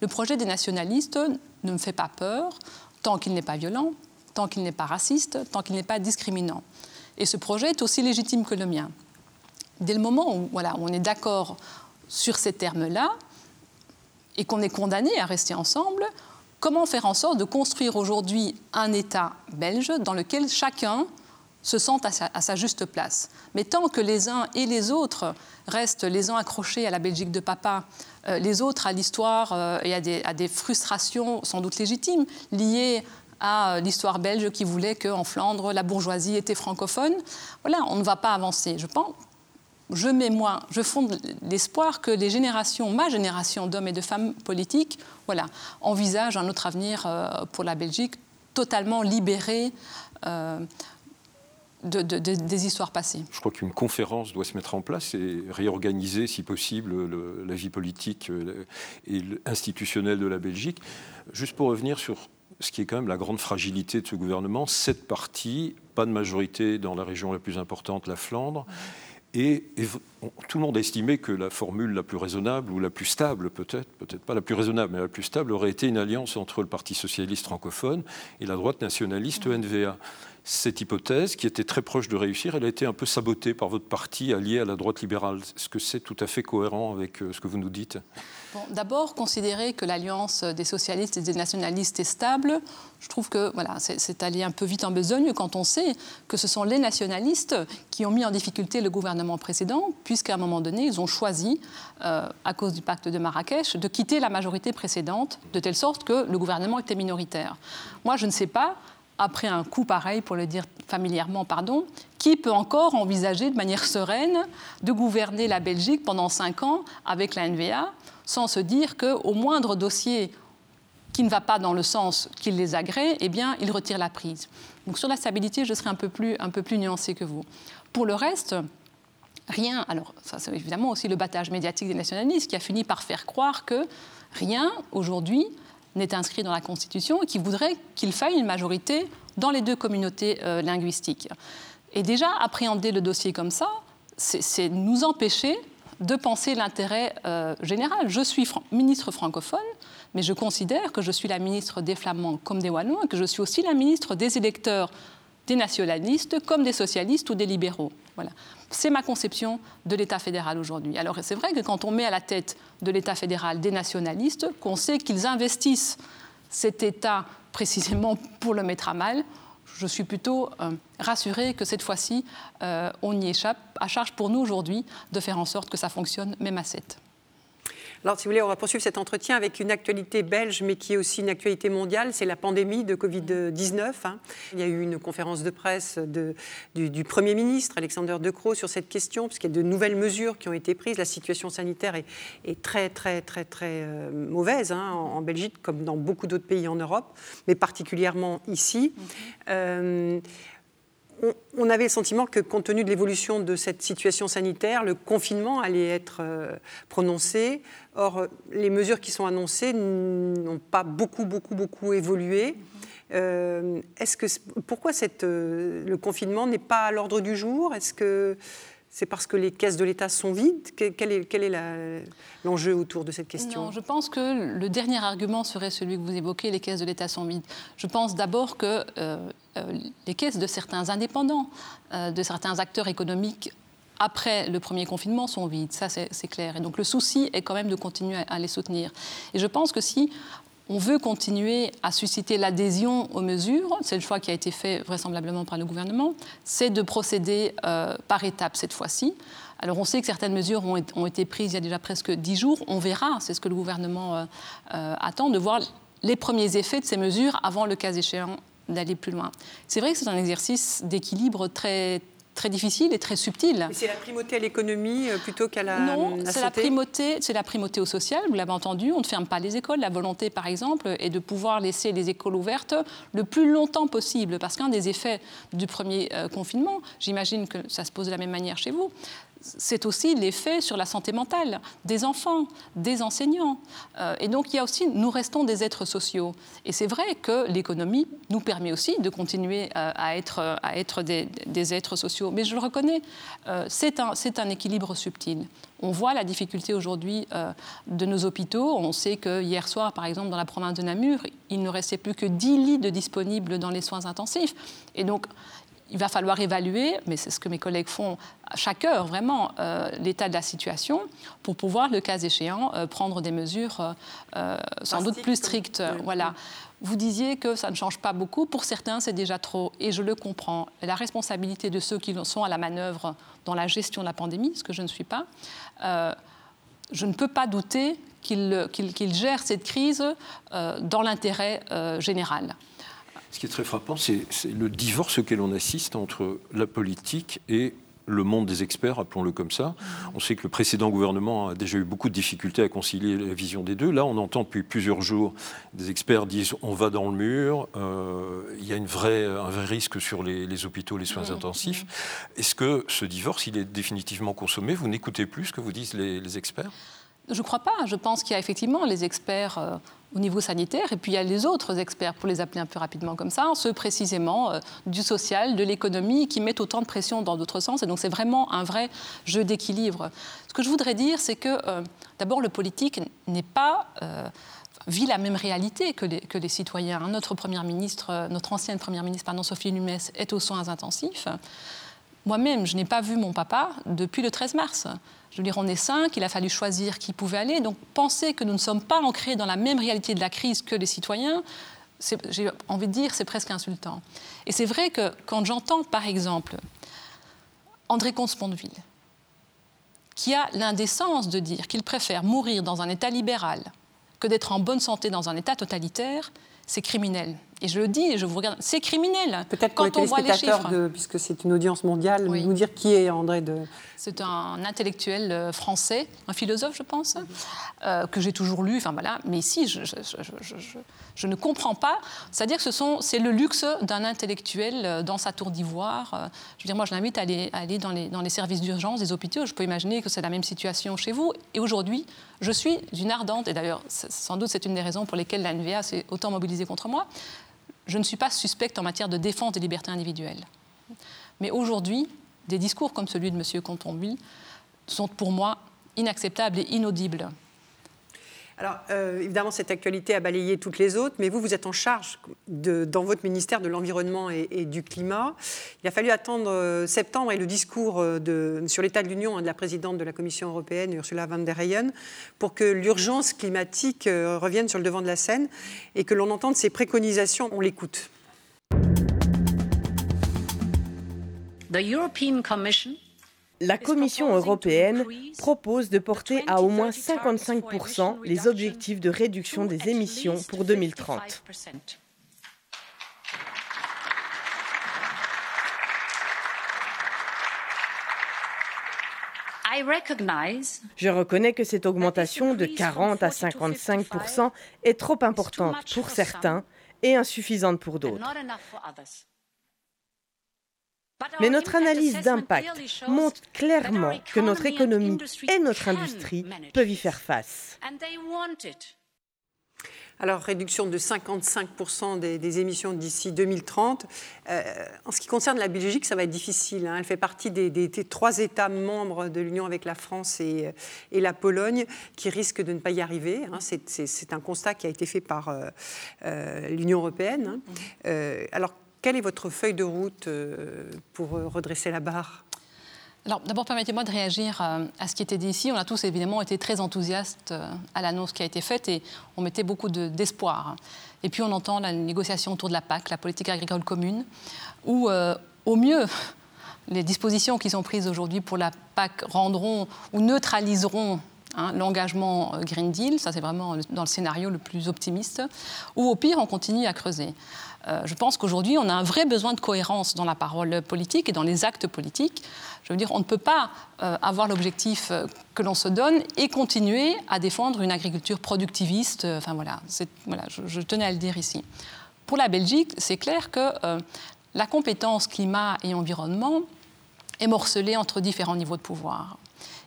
Le projet des nationalistes ne me fait pas peur tant qu'il n'est pas violent, tant qu'il n'est pas raciste, tant qu'il n'est pas discriminant. Et ce projet est aussi légitime que le mien. Dès le moment où, voilà, on est d'accord sur ces termes-là et qu'on est condamné à rester ensemble, Comment faire en sorte de construire aujourd'hui un État belge dans lequel chacun se sente à sa, juste place? Mais tant que les uns et les autres restent les uns accrochés à la Belgique de papa, euh, les autres à l'histoire euh, et à des, à des, frustrations sans doute légitimes liées à euh, l'histoire belge qui voulait qu'en Flandre, la bourgeoisie était francophone, voilà, on ne va pas avancer. Je pense, je mets moi, je fonde l'espoir que les générations, ma génération d'hommes et de femmes politiques, voilà, envisagent un autre avenir euh, pour la Belgique, totalement libérée euh, de, des histoires passées.
Je crois qu'une conférence doit se mettre en place et réorganiser, si possible, la vie politique euh, et institutionnelle de la Belgique. Juste pour revenir sur ce qui est quand même la grande fragilité de ce gouvernement, cette partie, pas de majorité dans la région la plus importante, la Flandre. Et, tout le monde a estimé que la formule la plus raisonnable, ou la plus stable peut-être, peut-être pas la plus raisonnable, mais la plus stable, aurait été une alliance entre le Parti socialiste francophone et la droite nationaliste NVA. cette hypothèse, qui était très proche de réussir, elle a été un peu sabotée par votre parti allié à la droite libérale. Est-ce que c'est tout à fait cohérent avec ce que vous nous dites?
D'abord, considérer que l'alliance des socialistes et des nationalistes est stable, je trouve que voilà, c'est allé un peu vite en besogne quand on sait que ce sont les nationalistes qui ont mis en difficulté le gouvernement précédent, puisqu'à un moment donné, ils ont choisi, euh, à cause du pacte de Marrakech, de quitter la majorité précédente, de telle sorte que le gouvernement était minoritaire. Moi, je ne sais pas après un coup pareil, pour le dire familièrement, pardon, qui peut encore envisager de manière sereine de gouverner la Belgique pendant cinq ans avec la NVA sans se dire qu'au moindre dossier qui ne va pas dans le sens qu'il les agrée, eh bien, il retire la prise. Donc sur la stabilité, je serai un peu plus, un nuancée que vous. Pour le reste, rien. Alors, ça, c'est évidemment aussi le battage médiatique des nationalistes qui a fini par faire croire que rien aujourd'hui n'est inscrit dans la Constitution et qui voudrait qu'il faille une majorité dans les deux communautés euh, linguistiques. Et déjà, appréhender le dossier comme ça, c'est nous empêcher de penser l'intérêt euh, général. Je suis ministre francophone, mais je considère que je suis la ministre des Flamands comme des Wallons et que je suis aussi la ministre des électeurs des nationalistes comme des socialistes ou des libéraux. Voilà. C'est ma conception de l'État fédéral aujourd'hui. Alors c'est vrai que quand on met à la tête de l'État fédéral des nationalistes, qu'on sait qu'ils investissent cet État précisément pour le mettre à mal, je suis plutôt euh, rassurée que cette fois-ci, euh, on y échappe. À charge pour nous aujourd'hui de faire en sorte que ça fonctionne même à 7.
Alors, si vous voulez, on va poursuivre cet entretien avec une actualité belge, mais qui est aussi une actualité mondiale. C'est la pandémie de Covid-19. Hein. Il y a eu une conférence de presse du, Premier ministre, Alexander De Croo, sur cette question, puisqu'il y a de nouvelles mesures qui ont été prises. La situation sanitaire est, très, très, très, très euh, mauvaise hein, en, Belgique, comme dans beaucoup d'autres pays en Europe, mais particulièrement ici. Euh, on, avait le sentiment que, compte tenu de l'évolution de cette situation sanitaire, le confinement allait être euh, prononcé. Or, les mesures qui sont annoncées n'ont pas beaucoup, beaucoup, beaucoup évolué. Euh, est-ce que pourquoi cette, euh, le confinement n'est pas à l'ordre du jour? Est-ce que c'est parce que les caisses de l'État sont vides Quel est, l'enjeu autour de cette question?
Non, je pense que le dernier argument serait celui que vous évoquez, les caisses de l'État sont vides. Je pense d'abord que euh, euh, les caisses de certains indépendants, euh, de certains acteurs économiques après le premier confinement sont vides, ça c'est clair. Et donc le souci est quand même de continuer à les soutenir. Et je pense que si on veut continuer à susciter l'adhésion aux mesures, c'est le choix qui a été fait vraisemblablement par le gouvernement, c'est de procéder euh, par étapes cette fois-ci. Alors on sait que certaines mesures ont, été prises il y a déjà presque dix jours, on verra, c'est ce que le gouvernement euh, euh, attend, de voir les premiers effets de ces mesures avant le cas échéant d'aller plus loin. C'est vrai que c'est un exercice d'équilibre très, très difficile et très subtil.
c'est la primauté à l'économie euh, plutôt qu'à la
Non, c'est la primauté, c'est la primauté au social. Vous l'avez entendu, on ne ferme pas les écoles. La volonté, par exemple, est de pouvoir laisser les écoles ouvertes le plus longtemps possible, parce qu'un des effets du premier euh, confinement, j'imagine que ça se pose de la même manière chez vous, c'est aussi l'effet sur la santé mentale des enfants, des enseignants. Euh, et donc il y a aussi, nous restons des êtres sociaux. Et c'est vrai que l'économie nous permet aussi de continuer euh, à être, des, êtres sociaux. Mais je le reconnais, euh, c'est un, un, équilibre subtil. On voit la difficulté aujourd'hui de nos hôpitaux. On sait que hier soir, par exemple, dans la province de Namur, il ne restait plus que 10 lits de disponibles dans les soins intensifs. Et donc, il va falloir évaluer, mais c'est ce que mes collègues font à chaque heure, vraiment, euh, l'état de la situation pour pouvoir, le cas échéant, euh, prendre des mesures euh, sans doute plus strictes. Voilà. Vous disiez que ça ne change pas beaucoup. Pour certains, c'est déjà trop, et je le comprends. La responsabilité de ceux qui sont à la manœuvre dans la gestion de la pandémie, ce que je ne suis pas, je ne peux pas douter qu'ils gèrent cette crise dans l'intérêt général.
Ce qui est très frappant, c'est le divorce auquel on assiste entre la politique et le monde des experts, appelons-le comme ça. On sait que le précédent gouvernement a déjà eu beaucoup de difficultés à concilier la vision des deux. Là, on entend depuis plusieurs jours des experts disent on va dans le mur, euh, il y a une vraie, un vrai risque sur les, hôpitaux, les soins intensifs. Est-ce que ce divorce, il est définitivement consommé? Vous n'écoutez plus ce que vous disent les, experts?
Je ne crois pas. Je pense qu'il y a effectivement les experts euh, au niveau sanitaire, et puis il y a les autres experts, pour les appeler un peu rapidement comme ça, ceux précisément euh, du social, de l'économie, qui mettent autant de pression dans d'autres sens. Et donc c'est vraiment un vrai jeu d'équilibre. Ce que je voudrais dire, c'est que euh, d'abord le politique n'est pas... Euh, vit la même réalité que les, que les citoyens. Notre première ministre, notre ancienne première ministre, pardon, Sophie Lumès, est aux soins intensifs. Moi-même, je n'ai pas vu mon papa depuis le 13 mars. Je veux dire, on est cinq, il a fallu choisir qui pouvait aller. Donc, penser que nous ne sommes pas ancrés dans la même réalité de la crise que les citoyens, j'ai envie de dire, c'est presque insultant. Et c'est vrai que quand j'entends, par exemple, André Comte-Sponville, qui a l'indécence de dire qu'il préfère mourir dans un État libéral que d'être en bonne santé dans un État totalitaire, c'est criminel. Et je le dis, je vous regarde, c'est criminel.
Peut-être quand on voit les chiffres. De, puisque c'est une audience mondiale, nous dire qui est André de.
C'est un intellectuel euh, français, un philosophe, je pense, euh, que j'ai toujours lu. Enfin voilà. Mais ici, je, je, je, je ne comprends pas. C'est-à-dire que c'est le luxe d'un intellectuel euh, dans sa tour d'ivoire. Je veux dire, moi, je l'invite à aller, aller dans, les, dans, les, services d'urgence des hôpitaux. Je peux imaginer que c'est la même situation chez vous. Et aujourd'hui, je suis d'une ardente, et d'ailleurs, sans doute, c'est une des raisons pour lesquelles la NVA s'est autant mobilisée contre moi je ne suis pas suspecte en matière de défense des libertés individuelles. Mais aujourd'hui, des discours comme celui de M. Contombi sont pour moi inacceptables et inaudibles.
Alors, euh, évidemment, cette actualité a balayé toutes les autres, mais vous, vous êtes en charge dans votre ministère de l'Environnement et, du Climat. Il a fallu attendre euh, septembre et le discours euh, sur l'état de l'Union hein, de la présidente de la Commission européenne, Ursula von der Leyen, pour que l'urgence climatique revienne sur le devant de la scène et que l'on entende ses préconisations. On l'écoute.
The European Commission
la Commission européenne propose de porter à au moins 55% les objectifs de réduction des émissions pour 2030. Je reconnais que cette augmentation de 40 à 55% est trop importante pour certains et insuffisante pour d'autres. Mais notre analyse d'impact montre clairement que notre économie et notre industrie peuvent y faire face.
Alors, réduction de 55% des, émissions d'ici 2030. Euh, en ce qui concerne la Belgique, ça va être difficile. Hein. Elle fait partie des, trois États membres de l'Union avec la France et, la Pologne qui risquent de ne pas y arriver. Hein. C'est un constat qui a été fait par euh, euh, l'Union européenne. Hein. Mmh. alors, quelle est votre feuille de route euh, pour euh, redresser la barre?
Alors, d'abord, permettez-moi de réagir euh, à ce qui était dit ici. On a tous évidemment été très enthousiastes à l'annonce qui a été faite et on mettait beaucoup d'espoir. et puis, on entend la négociation autour de la PAC, la politique agricole commune, où, au mieux, *laughs* les dispositions qui sont prises aujourd'hui pour la PAC rendront ou neutraliseront hein, l'engagement Green Deal, ça c'est vraiment dans le scénario le plus optimiste, ou au pire, on continue à creuser. Euh, je pense qu'aujourd'hui, on a un vrai besoin de cohérence dans la parole politique et dans les actes politiques. Je veux dire, on ne peut pas euh, avoir l'objectif euh, que l'on se donne et continuer à défendre une agriculture productiviste. Enfin voilà, voilà je, je, tenais à le dire ici. Pour la Belgique, c'est clair que la compétence climat et environnement est morcelée entre différents niveaux de pouvoir.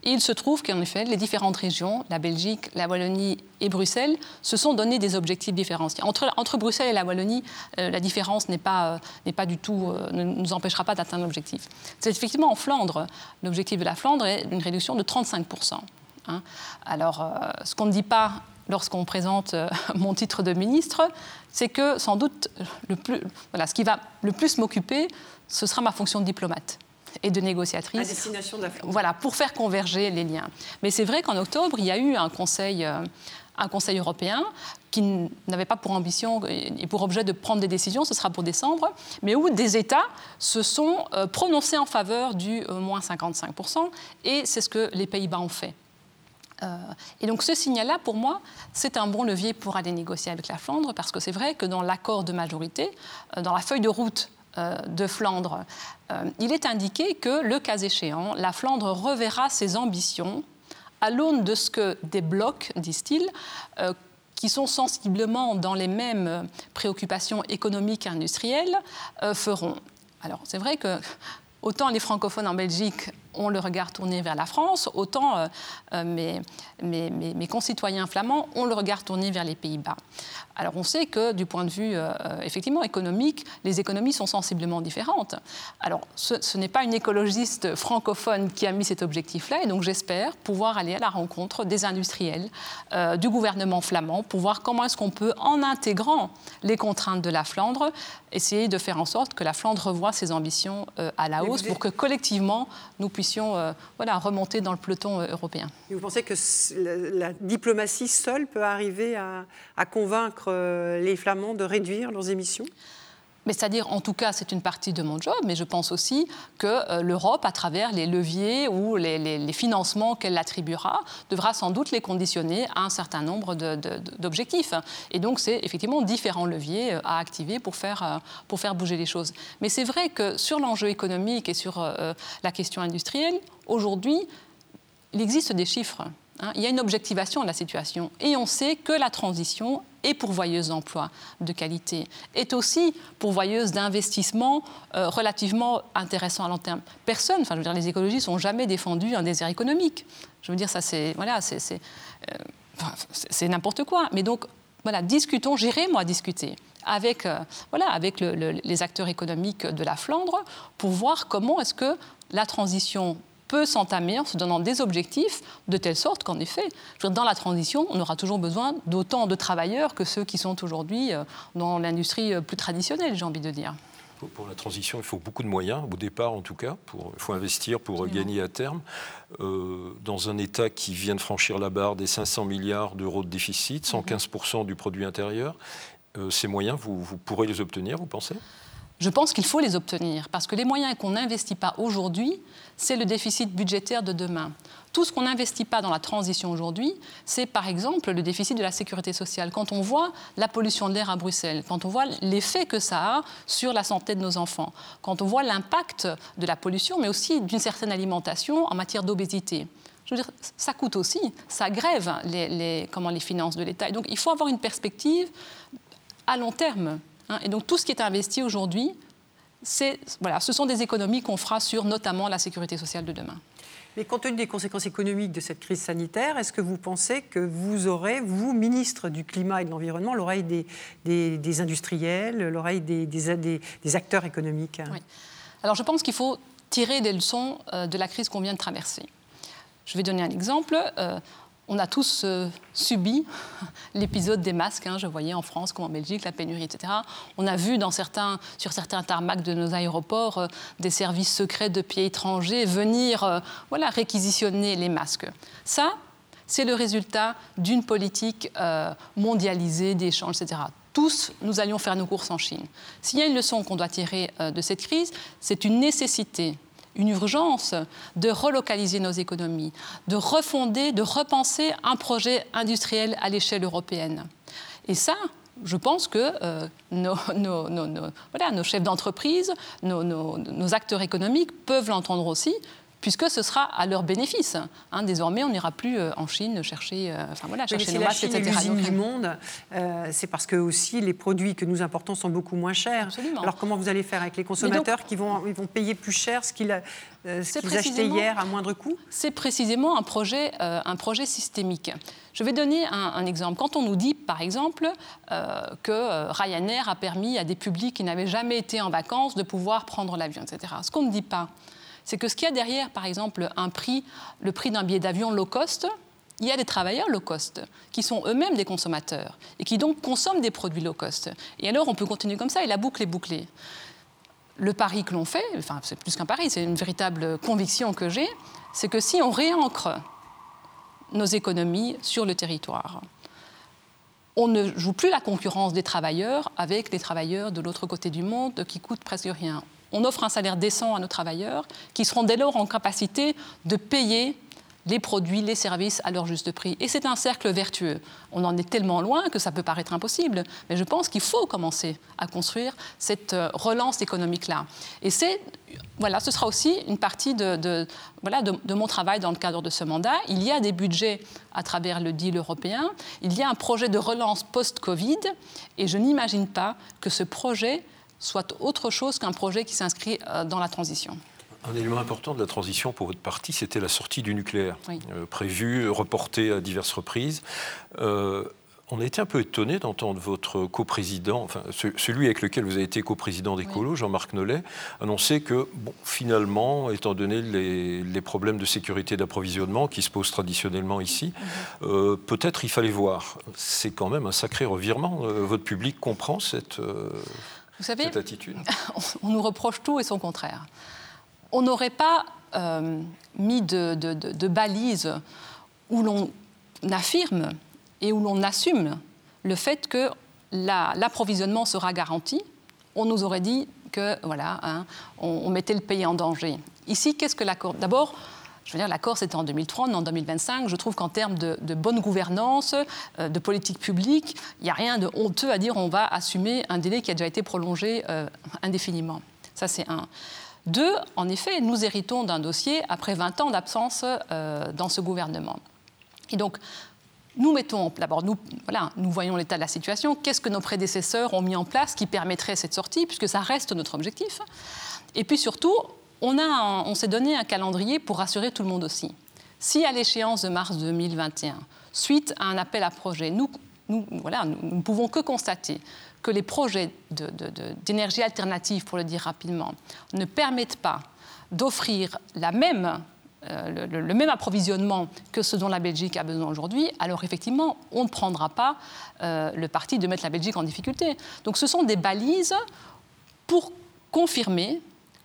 Et il se trouve qu'en effet, les différentes régions, la Belgique, la Wallonie et Bruxelles, se sont donné des objectifs différents. Entre, Bruxelles et la Wallonie, euh, la différence n'est pas, euh, pas du tout, euh, ne nous empêchera pas d'atteindre l'objectif. C'est effectivement en Flandre, l'objectif de la Flandre est une réduction de 35%. Hein. Alors, ce qu'on ne dit pas lorsqu'on présente *laughs* mon titre de ministre, c'est que sans doute le plus, voilà, ce qui va le plus m'occuper, ce sera ma fonction de diplomate et de négociatrice.
À destination de la
Voilà, pour faire converger les liens. Mais c'est vrai qu'en octobre, il y a eu un conseil, euh, un conseil européen qui n'avait pas pour ambition et pour objet de prendre des décisions, ce sera pour décembre, mais où des États se sont euh, prononcés en faveur du euh, moins 55%, et c'est ce que les Pays-Bas ont fait. et donc ce signal-là, pour moi, c'est un bon levier pour aller négocier avec la Flandre, parce que c'est vrai que dans l'accord de majorité, dans la feuille de route de Flandre, euh, il est indiqué que, le cas échéant, la Flandre reverra ses ambitions à l'aune de ce que des blocs, disent-ils, euh, qui sont sensiblement dans les mêmes préoccupations économiques et industrielles, feront. Alors, c'est vrai que autant les francophones en Belgique ont le regard tourné vers la France, autant euh, euh, mes, mes, mes, concitoyens flamands ont le regard tourné vers les Pays-Bas. Alors on sait que du point de vue euh, effectivement économique, les économies sont sensiblement différentes. Alors ce, n'est pas une écologiste francophone qui a mis cet objectif-là, et donc j'espère pouvoir aller à la rencontre des industriels, du gouvernement flamand, pour voir comment est-ce qu'on peut, en intégrant les contraintes de la Flandre, essayer de faire en sorte que la Flandre revoie ses ambitions à la hausse, pour que collectivement nous puissions euh, voilà, remonter dans le peloton euh, européen.
vous pensez que la, diplomatie seule peut arriver à, convaincre euh, les Flamands de réduire leurs émissions?
Mais c'est-à-dire, en tout cas, c'est une partie de mon job, mais je pense aussi que l'Europe, à travers les leviers ou les, financements qu'elle attribuera, devra sans doute les conditionner à un certain nombre d'objectifs. Et donc, c'est effectivement différents leviers à activer pour faire, pour faire bouger les choses. Mais c'est vrai que sur l'enjeu économique et sur la question industrielle, aujourd'hui, il existe des chiffres. Hein. il y a une objectivation de la situation. Et on sait que la transition est pourvoyeuse d'emplois de qualité, est aussi pourvoyeuse d'investissements euh, relativement intéressants à long terme. Personne, enfin je veux dire, les écologistes n'ont jamais défendu un désert économique. Je veux dire, ça c'est voilà, c'est euh, n'importe quoi. Mais donc voilà, discutons, j'irai moi discuter avec, euh, voilà, avec les acteurs économiques de la Flandre pour voir comment est-ce que la transition peut s'entamer en se donnant des objectifs de telle sorte qu'en effet, dans la transition, on aura toujours besoin d'autant de travailleurs que ceux qui sont aujourd'hui euh, dans l'industrie euh, plus traditionnelle, j'ai envie de dire.
Pour la transition, il faut beaucoup de moyens, au départ en tout cas. il faut investir pour gagner à terme. Euh, dans un État qui vient de franchir la barre des 500 milliards d'euros de déficit, 115% du produit intérieur, ces moyens, vous, vous pourrez les obtenir, vous pensez?
Je pense qu'il faut les obtenir, parce que les moyens qu'on n'investit pas aujourd'hui, c'est le déficit budgétaire de demain. Tout ce qu'on n'investit pas dans la transition aujourd'hui, c'est par exemple le déficit de la sécurité sociale. Quand on voit la pollution de l'air à Bruxelles, quand on voit l'effet que ça a sur la santé de nos enfants, quand on voit l'impact de la pollution, mais aussi d'une certaine alimentation en matière d'obésité. Je veux dire, ça coûte aussi, ça grève les, comment, les finances de l'État. Donc il faut avoir une perspective à long terme Hein. et donc tout ce qui est investi aujourd'hui, voilà, ce sont des économies qu'on fera sur notamment la sécurité sociale de demain.
Mais compte tenu des conséquences économiques de cette crise sanitaire, est-ce que vous pensez que vous aurez, vous, ministre du Climat et de l'Environnement, l'oreille des, des, industriels, l'oreille des, des, acteurs économiques?
Oui. Alors je pense qu'il faut tirer des leçons euh, de la crise qu'on vient de traverser. Je vais donner un exemple. On a tous euh, subi *laughs* l'épisode des masques. Hein, je voyais en France comme en Belgique la pénurie, etc. On a vu sur certains tarmacs de nos aéroports euh, des services secrets de pieds étrangers venir euh, voilà, réquisitionner les masques. Ça, c'est le résultat d'une politique mondialisée d'échanges, etc. Tous, nous allions faire nos courses en Chine. S'il y a une leçon qu'on doit tirer de cette crise, c'est une nécessité une urgence de relocaliser nos économies, de refonder, de repenser un projet industriel à l'échelle européenne. Et ça, je pense que euh, nos, chefs d'entreprise, nos, acteurs économiques peuvent l'entendre aussi, puisque ce sera à leur bénéfice. Hein, désormais, on n'ira plus euh, en Chine chercher, euh, enfin voilà, chercher nos masques,
etc. l'usine du monde, euh, c'est parce que aussi les produits que nous importons sont beaucoup moins chers. Alors comment vous allez faire avec les consommateurs qui vont, ils vont payer plus cher ce qu'ils achetaient hier à moindre coût?
C'est précisément un projet, un projet systémique. Je vais donner un, exemple. Quand on nous dit, par exemple, que Ryanair a permis à des publics qui n'avaient jamais été en vacances de pouvoir prendre l'avion, etc. Ce qu'on ne dit pas, c'est que ce qu'il y a derrière, par exemple, un prix, le prix d'un billet d'avion low cost, il y a des travailleurs low cost qui sont eux-mêmes des consommateurs et qui donc consomment des produits low cost. Et alors on peut continuer comme ça et la boucle est bouclée. Le pari que l'on fait, enfin c'est plus qu'un pari, c'est une véritable conviction que j'ai, c'est que si on réancre nos économies sur le territoire, on ne joue plus la concurrence des travailleurs avec les travailleurs de l'autre côté du monde qui coûtent presque rien on offre un salaire décent à nos travailleurs qui seront dès lors en capacité de payer les produits, les services à leur juste prix. Et c'est un cercle vertueux. On en est tellement loin que ça peut paraître impossible, mais je pense qu'il faut commencer à construire cette euh, relance économique-là. Et c'est, voilà, ce sera aussi une partie de, voilà, de, mon travail dans le cadre de ce mandat. Il y a des budgets à travers le deal européen, il y a un projet de relance post-Covid, et je n'imagine pas que ce projet soit autre chose qu'un projet qui s'inscrit euh, dans la transition.
Un élément important de la transition pour votre parti, c'était la sortie du nucléaire, prévue, reportée à diverses reprises on a été un peu étonné d'entendre votre coprésident, enfin celui avec lequel vous avez été coprésident d'Écolo, Jean-Marc Nollet, annoncer que bon, finalement, étant donné les, problèmes de sécurité d'approvisionnement qui se posent traditionnellement ici, mhm. euh, peut-être il fallait voir. C'est quand même un sacré revirement. Euh, votre public comprend cette, euh, vous savez, cette attitude *laughs*
On nous reproche tout et son contraire. On n'aurait pas mis de, de balises où l'on affirme et où l'on assume le fait que l'approvisionnement sera garanti, on nous aurait dit que voilà, hein, on, mettait le pays en danger. Ici, qu'est-ce que l'accord D'abord, je veux dire, l'accord c'était en 2003, en 2025. Je trouve qu'en termes de, bonne gouvernance, euh, de politique publique, il n'y a rien de honteux à dire on va assumer un délai qui a déjà été prolongé euh, indéfiniment. Ça, c'est un. Deux, en effet, nous héritons d'un dossier après 20 ans d'absence euh, dans ce gouvernement. Et donc, nous mettons, d'abord, nous, voilà, nous voyons l'état de la situation. Qu'est-ce que nos prédécesseurs ont mis en place qui permettrait cette sortie, puisque ça reste notre objectif? Et puis surtout, on, s'est donné un calendrier pour rassurer tout le monde aussi. Si à l'échéance de mars 2021, suite à un appel à projet, nous, ne pouvons que constater que les projets d'énergie alternative, pour le dire rapidement, ne permettent pas d'offrir euh, le, même approvisionnement que ce dont la Belgique a besoin aujourd'hui, alors effectivement, on ne prendra pas euh, le parti de mettre la Belgique en difficulté. Donc ce sont des balises pour confirmer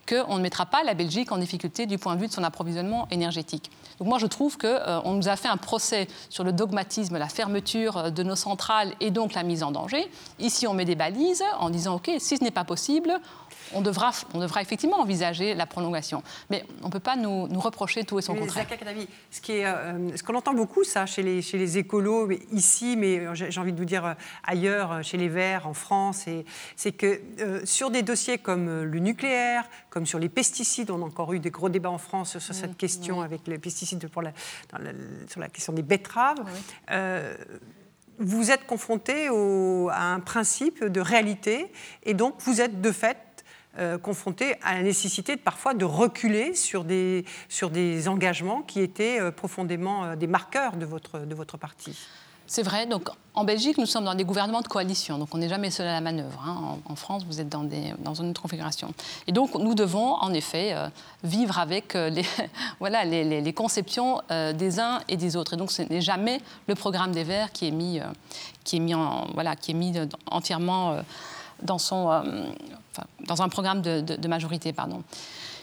qu'on ne mettra pas la Belgique en difficulté du point de vue de son approvisionnement énergétique. Donc moi, je trouve qu'on euh, nous a fait un procès sur le dogmatisme, la fermeture de nos centrales et donc la mise en danger. Ici, on met des balises en disant, OK, si ce n'est pas possible, on devra, on devra effectivement envisager la prolongation. Mais on ne peut pas nous, reprocher tout et son contraire.
Ce qu'on euh, ce qu'on entend beaucoup, ça, chez les, chez les écolos, ici, mais euh, j'ai envie de vous dire euh, ailleurs, chez les Verts, en France, c'est que sur des dossiers comme le nucléaire, comme sur les pesticides, on a encore eu des gros débats en France sur cette question avec les pesticides pour la, sur la question des betteraves vous êtes confronté à un principe de réalité et donc vous êtes de fait euh, confronté à la nécessité de, parfois de reculer sur des, sur des engagements qui étaient euh, profondément euh, des marqueurs de votre, de votre parti.
C'est vrai. Donc, en Belgique, nous sommes dans des gouvernements de coalition. Donc, on n'est jamais seul à la manœuvre. Hein. En, France, vous êtes dans, des, dans une autre configuration. Et donc, nous devons, en effet, vivre avec les, *laughs* voilà, les, conceptions des uns et des autres. Et donc, ce n'est jamais le programme des Verts qui est mis, qui est mis entièrement dans, son, euh, dans un programme de, majorité. Pardon.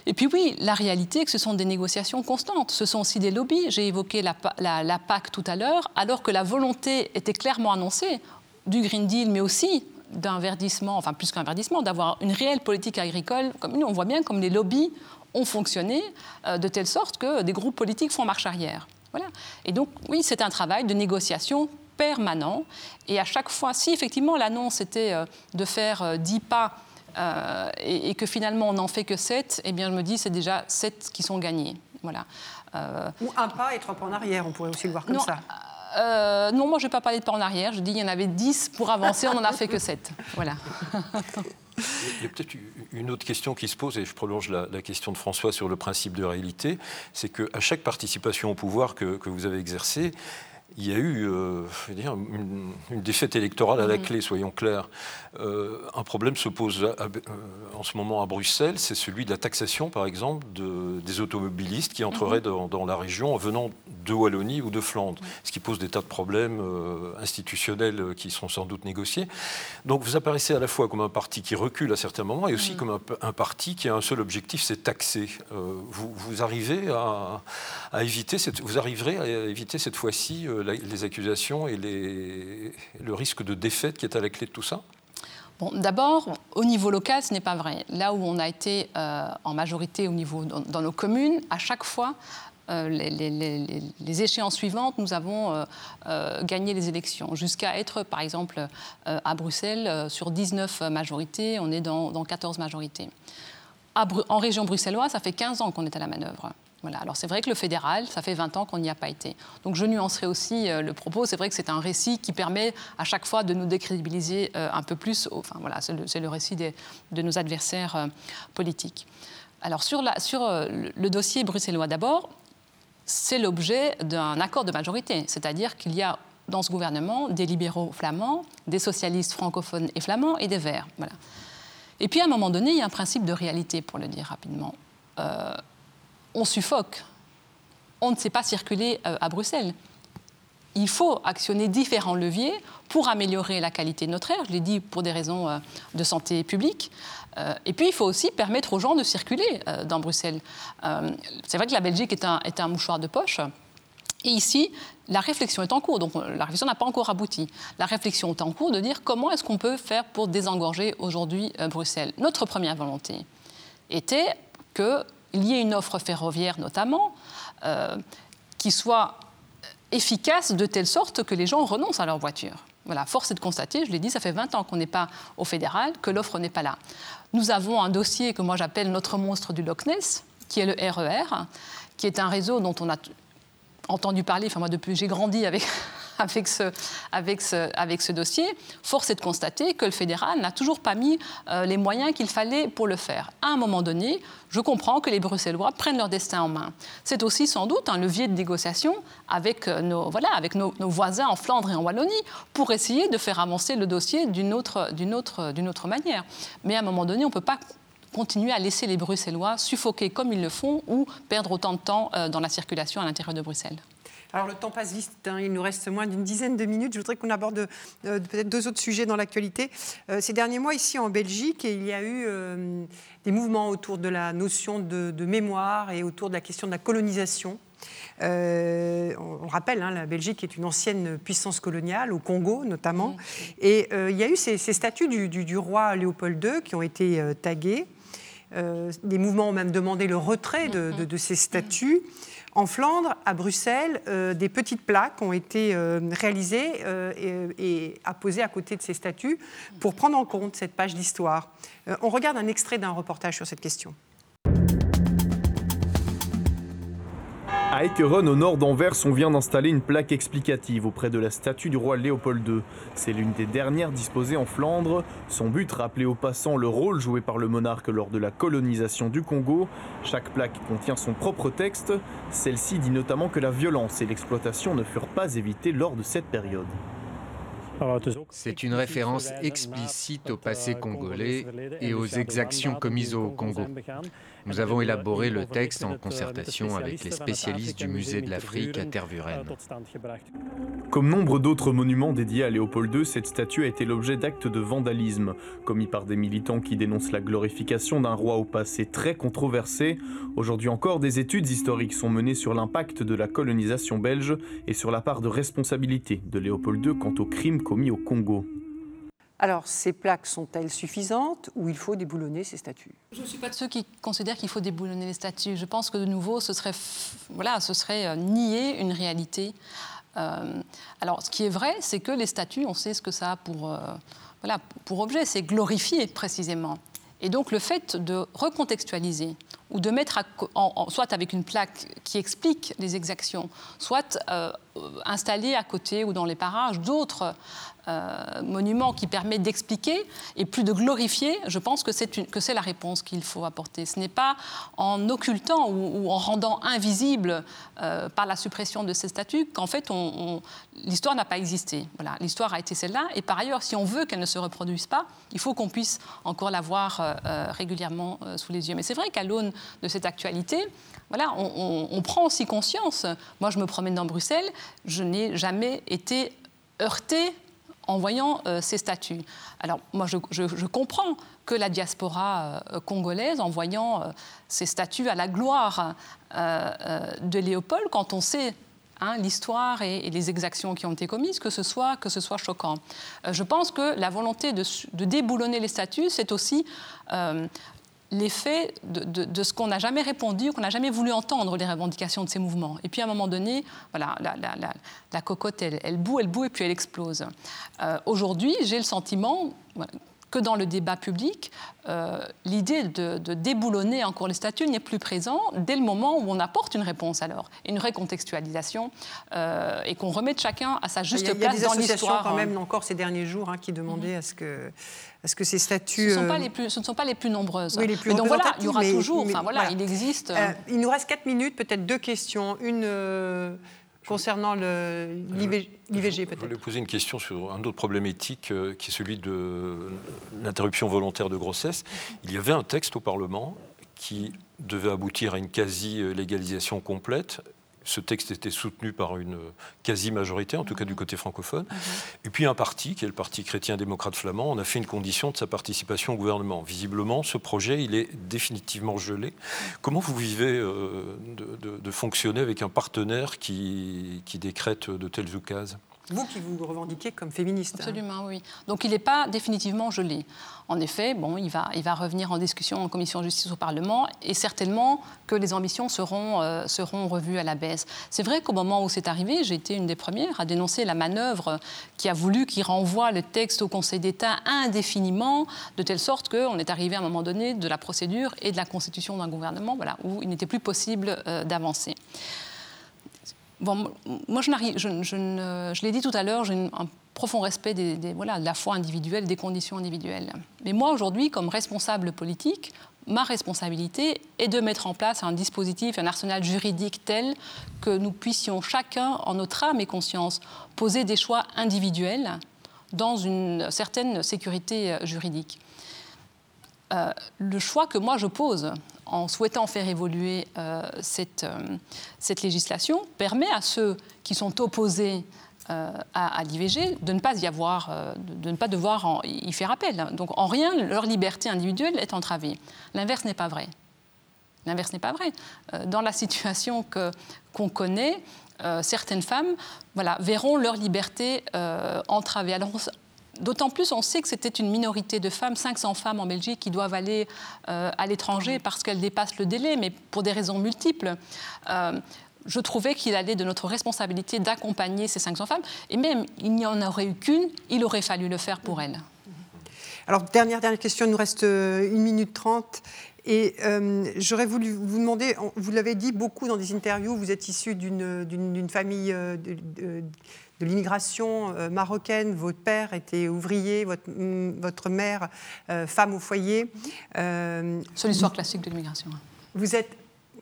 Et puis oui, la réalité, que ce sont des négociations constantes. Ce sont aussi des lobbies. J'ai évoqué la, la, PAC tout à l'heure, alors que la volonté était clairement annoncée du Green Deal, mais aussi d'un verdissement, enfin plus qu'un verdissement, d'avoir une réelle politique agricole commune. On voit bien comme les lobbies ont fonctionné euh, de telle sorte que des groupes politiques font marche arrière. Voilà. Et donc, oui, c'est un travail de négociation permanent. Et à chaque fois, si effectivement l'annonce était euh, de faire 10 euh, pas euh, et, que finalement on n'en fait que 7, eh bien je me dis c'est déjà 7 qui sont gagnés. Voilà.
Ou un pas et trois pas en arrière, on pourrait aussi le voir comme ça.
non, moi je n'ai pas parlé de pas en arrière, je dis il y en avait 10 pour avancer, on n'en a fait que 7. Voilà.
Il y a peut-être une autre question qui se pose, et je prolonge la, question de François sur le principe de réalité, c'est qu'à chaque participation au pouvoir que, que vous avez exercée, il y a eu euh, dire, une, défaite électorale à la clé, soyons clairs. Euh, un problème se pose euh, en ce moment à Bruxelles, c'est celui de la taxation, par exemple, de, des automobilistes qui entreraient mhm. dans, la région en venant de Wallonie ou de Flandre, ce qui pose des tas de problèmes institutionnels qui sont sans doute négociés. Donc vous apparaissez à la fois comme un parti qui recule à certains moments et aussi mhm. comme un, parti qui a un seul objectif, c'est taxer. Vous, vous, arrivez à, à, éviter cette, vous arriverez à éviter cette fois-ci les accusations et le risque de défaite qui est à la clé de tout ça
Bon, D'abord, au niveau local, ce n'est pas vrai. Là où on a été euh, en majorité au niveau, dans, nos communes, à chaque fois, euh, les, échéances suivantes, nous avons euh, gagné les élections. Jusqu'à être, par exemple, à Bruxelles, sur 19 majorités, on est dans, dans 14 majorités. en région bruxelloise, ça fait 15 ans qu'on est à la manœuvre. Alors c'est vrai que le fédéral, ça fait 20 ans qu'on n'y a pas été. Donc je nuancerai aussi euh, le propos. C'est vrai que c'est un récit qui permet à chaque fois de nous décrédibiliser euh, un peu plus. Enfin voilà, c'est le, récit de nos adversaires euh, politiques. Alors sur, le dossier bruxellois d'abord, c'est l'objet d'un accord de majorité, c'est-à-dire qu'il y a dans ce gouvernement des libéraux flamands, des socialistes francophones et flamands et des verts. Voilà. Et puis à un moment donné, il y a un principe de réalité, pour le dire rapidement. Euh, on suffoque, on ne sait pas circuler euh, à Bruxelles. Il faut actionner différents leviers pour améliorer la qualité de notre air, je l'ai dit pour des raisons euh, de santé publique. et puis il faut aussi permettre aux gens de circuler dans Bruxelles. c'est vrai que la Belgique est un, mouchoir de poche. Et ici, la réflexion est en cours, donc la réflexion n'a pas encore abouti. La réflexion est en cours de dire comment est-ce qu'on peut faire pour désengorger aujourd'hui euh, Bruxelles. Notre première volonté était qu'il y ait une offre ferroviaire notamment euh, qui soit efficace de telle sorte que les gens renoncent à leur voiture. Voilà, force est de constater, je l'ai dit, ça fait 20 ans qu'on n'est pas au fédéral, que l'offre n'est pas là. Nous avons un dossier que moi j'appelle notre monstre du Loch Ness, qui est le RER, e qui est un réseau dont on a entendu parler, enfin moi depuis j'ai grandi avec, avec, ce, avec, ce, dossier, force est de constater que le fédéral n'a toujours pas mis euh, les moyens qu'il fallait pour le faire. À un moment donné, je comprends que les Bruxellois prennent leur destin en main. C'est aussi sans doute un levier de négociation avec, euh, nos, voisins en Flandre et en Wallonie pour essayer de faire avancer le dossier d'une autre, d'une autre, d'une autre manière. Mais à un moment donné, on ne peut pas continuer à laisser les Bruxellois suffoquer comme ils le font ou perdre autant de temps euh, dans la circulation à l'intérieur de Bruxelles.
Alors le temps passe vite, hein. il nous reste moins d'une dizaine de minutes. Je voudrais qu'on aborde euh, peut-être deux autres sujets dans l'actualité. Euh, ces derniers mois, ici en Belgique, il y a eu des mouvements autour de la notion de, mémoire et autour de la question de la colonisation. on, rappelle, hein, la Belgique est une ancienne puissance coloniale, au Congo notamment. Et il y a eu ces, statues du, du, roi Léopold II qui ont été taguées. Euh, des mouvements ont même demandé le retrait de, mm-hmm. ces statuts. En Flandre, à Bruxelles, euh, des petites plaques ont été euh, réalisées et, apposées à côté de ces statues pour prendre en compte cette page d'histoire. on regarde un extrait d'un reportage sur cette question.
À Eckeren, au nord d'Anvers, on vient d'installer une plaque explicative auprès de la statue du roi Léopold II. C'est l'une des dernières disposées en Flandre. Son but, rappeler aux passants le rôle joué par le monarque lors de la colonisation du Congo. Chaque plaque contient son propre texte. Celle-ci dit notamment que la violence et l'exploitation ne furent pas évitées lors de cette période.
C'est une référence explicite au passé congolais et aux exactions commises au Congo. Nous avons élaboré le texte en concertation avec les spécialistes du musée de l'Afrique à Tervuren.
Comme nombre d'autres monuments dédiés à Léopold II, cette statue a été l'objet d'actes de vandalisme, commis par des militants qui dénoncent la glorification d'un roi au passé très controversé. Aujourd'hui encore, des études historiques sont menées sur l'impact de la colonisation belge et sur la part de responsabilité de Léopold II quant aux crimes commis au Congo.
Alors, ces plaques sont-elles suffisantes ou il faut déboulonner ces statues?
Je ne suis pas de ceux qui considèrent qu'il faut déboulonner les statues. Je pense que de nouveau, ce serait, voilà, ce serait euh, nier une réalité. Euh, alors, ce qui est vrai, c'est que les statues, on sait ce que ça a pour, euh, voilà, pour objet, c'est glorifier précisément. Et donc, le fait de recontextualiser ou de mettre en, soit avec une plaque qui explique les exactions, soit installer à côté ou dans les parages d'autres euh, monument qui permet d'expliquer et plus de glorifier, je pense que c'est la réponse qu'il faut apporter. Ce n'est pas en occultant ou, en rendant invisible euh, par la suppression de ces statuts qu'en fait l'histoire n'a pas existé. Voilà, l'histoire a été celle-là. Et par ailleurs, si on veut qu'elle ne se reproduise pas, il faut qu'on puisse encore la voir euh, régulièrement sous les yeux. Mais c'est vrai qu'à l'aune de cette actualité, voilà, on, prend aussi conscience. Moi, je me promène dans Bruxelles, je n'ai jamais été heurtée en voyant euh, ces statues. Alors moi, je, comprends que la diaspora euh, congolaise, en voyant euh, ces statues à la gloire de Léopold, quand on sait hein, l'histoire et, les exactions qui ont été commises, que ce soit, que ce soit choquant. je pense que la volonté de, de déboulonner les statues, c'est aussi l'effet de, ce qu'on n'a jamais répondu, qu'on n'a jamais voulu entendre les revendications de ces mouvements. Et puis à un moment donné, voilà, la, cocotte, elle, elle, boue, elle boue et puis elle explose. Euh, aujourd'hui, j'ai le sentiment que dans le débat public, euh, l'idée de, déboulonner encore les statuts n'est plus présent dès le moment où on apporte une réponse alors, une recontextualisation, euh, et qu'on remette chacun à sa juste place dans l'histoire. Il y a des associations
quand même encore ces derniers jours hein, qui demandaient à ce que est-ce que ces statuts...
Ce, euh, ce, ne sont pas les plus nombreuses. Oui, les plus donc voilà, il y aura toujours, enfin voilà, il existe...
il nous reste 4 minutes, peut-être deux questions. Une concernant l'IVG peut-être. Je
voulais poser une question sur un autre problème éthique euh, qui est celui de l'interruption volontaire de grossesse. Il y avait un texte au Parlement qui devait aboutir à une quasi-légalisation complète ce texte était soutenu par une quasi-majorité, en tout cas du côté francophone. Mhm. Et puis un parti, qui est le Parti chrétien-démocrate flamand, on a fait une condition de sa participation au gouvernement. Visiblement, ce projet, il est définitivement gelé. Comment vous vivez euh, de, fonctionner avec un partenaire qui, qui décrète de telles oukases
vous qui vous revendiquez comme féministe.
Hein. Absolument, oui. Donc il n'est pas définitivement gelé. En effet, bon, il, va, il va revenir en discussion en commission de justice au Parlement et certainement que les ambitions seront, euh, seront revues à la baisse. C'est vrai qu'au moment où c'est arrivé, j'ai été une des premières à dénoncer la manœuvre qui a voulu qu'il renvoie le texte au Conseil d'État indéfiniment, de telle sorte qu'on est arrivé à un moment donné de la procédure et de la constitution d'un gouvernement voilà, où il n'était plus possible euh, d'avancer. Moi, je, je, je, l'ai dit tout à l'heure, j'ai un profond respect de la foi individuelle, des conditions individuelles. Mais moi, aujourd'hui, comme responsable politique, ma responsabilité est de mettre en place un dispositif, un arsenal juridique tel que nous puissions chacun, en notre âme et conscience, poser des choix individuels dans une certaine sécurité euh, juridique. Euh, le choix que moi je pose en souhaitant faire évoluer euh, cette, euh, cette, législation permet à ceux qui sont opposés à, l'IVG de ne pas y avoir, de, ne pas devoir y faire appel. Donc en rien leur liberté individuelle est entravée. L'inverse n'est pas vrai. L'inverse n'est pas vrai. dans la situation qu'on connaît, certaines femmes verront leur liberté entravée. D'autant plus, on sait que c'était une minorité de femmes, 500 femmes en Belgique, qui doivent aller euh, à l'étranger parce qu'elles dépassent le délai, mais pour des raisons multiples. Euh, je trouvais qu'il allait de notre responsabilité d'accompagner ces 500 femmes. Et même, il n'y en aurait eu qu'une, il aurait fallu le faire pour elles.
Alors, dernière, question, il nous reste euh, une minute trente. Et j'aurais voulu vous demander, vous l'avez dit beaucoup dans des interviews, vous êtes issu d'une famille l'immigration euh, marocaine. Votre père était ouvrier, votre, mm, votre mère euh, femme au foyer.
Euh, C'est l'histoire classique de l'immigration.
Vous êtes,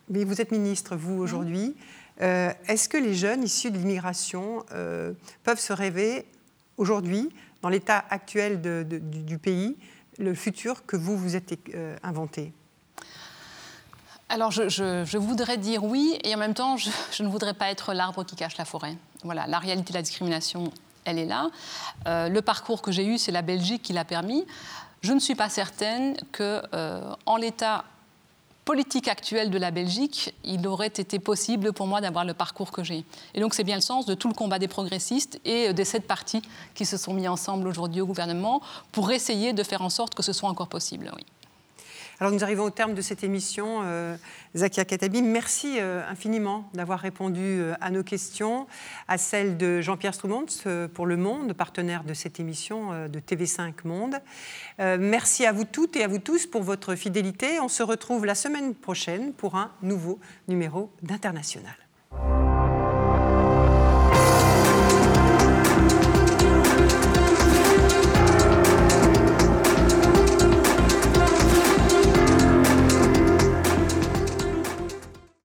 mais vous êtes ministre, vous, aujourd'hui. Est-ce que les jeunes issus de l'immigration peuvent se rêver aujourd'hui, dans l'état actuel du, pays, le futur que vous vous êtes inventé?
Alors, je, voudrais dire oui, et en même temps, je, ne voudrais pas être l'arbre qui cache la forêt. Voilà, la réalité de la discrimination, elle est là. Euh, le parcours que j'ai eu, c'est la Belgique qui l'a permis. Je ne suis pas certaine que, euh, en l'état politique actuel de la Belgique, il aurait été possible pour moi d'avoir le parcours que j'ai. Et donc c'est bien le sens de tout le combat des progressistes et des sept partis qui se sont mis ensemble aujourd'hui au gouvernement pour essayer de faire en sorte que ce soit encore possible. Oui.
Alors nous arrivons au terme de cette émission. Euh, Zakia Katabi, merci euh, infiniment d'avoir répondu euh, à nos questions, à celles de Jean-Pierre Stroumont pour Le Monde, partenaire de cette émission de TV5 Monde. merci à vous toutes et à vous tous pour votre fidélité. On se retrouve la semaine prochaine pour un nouveau numéro d'International.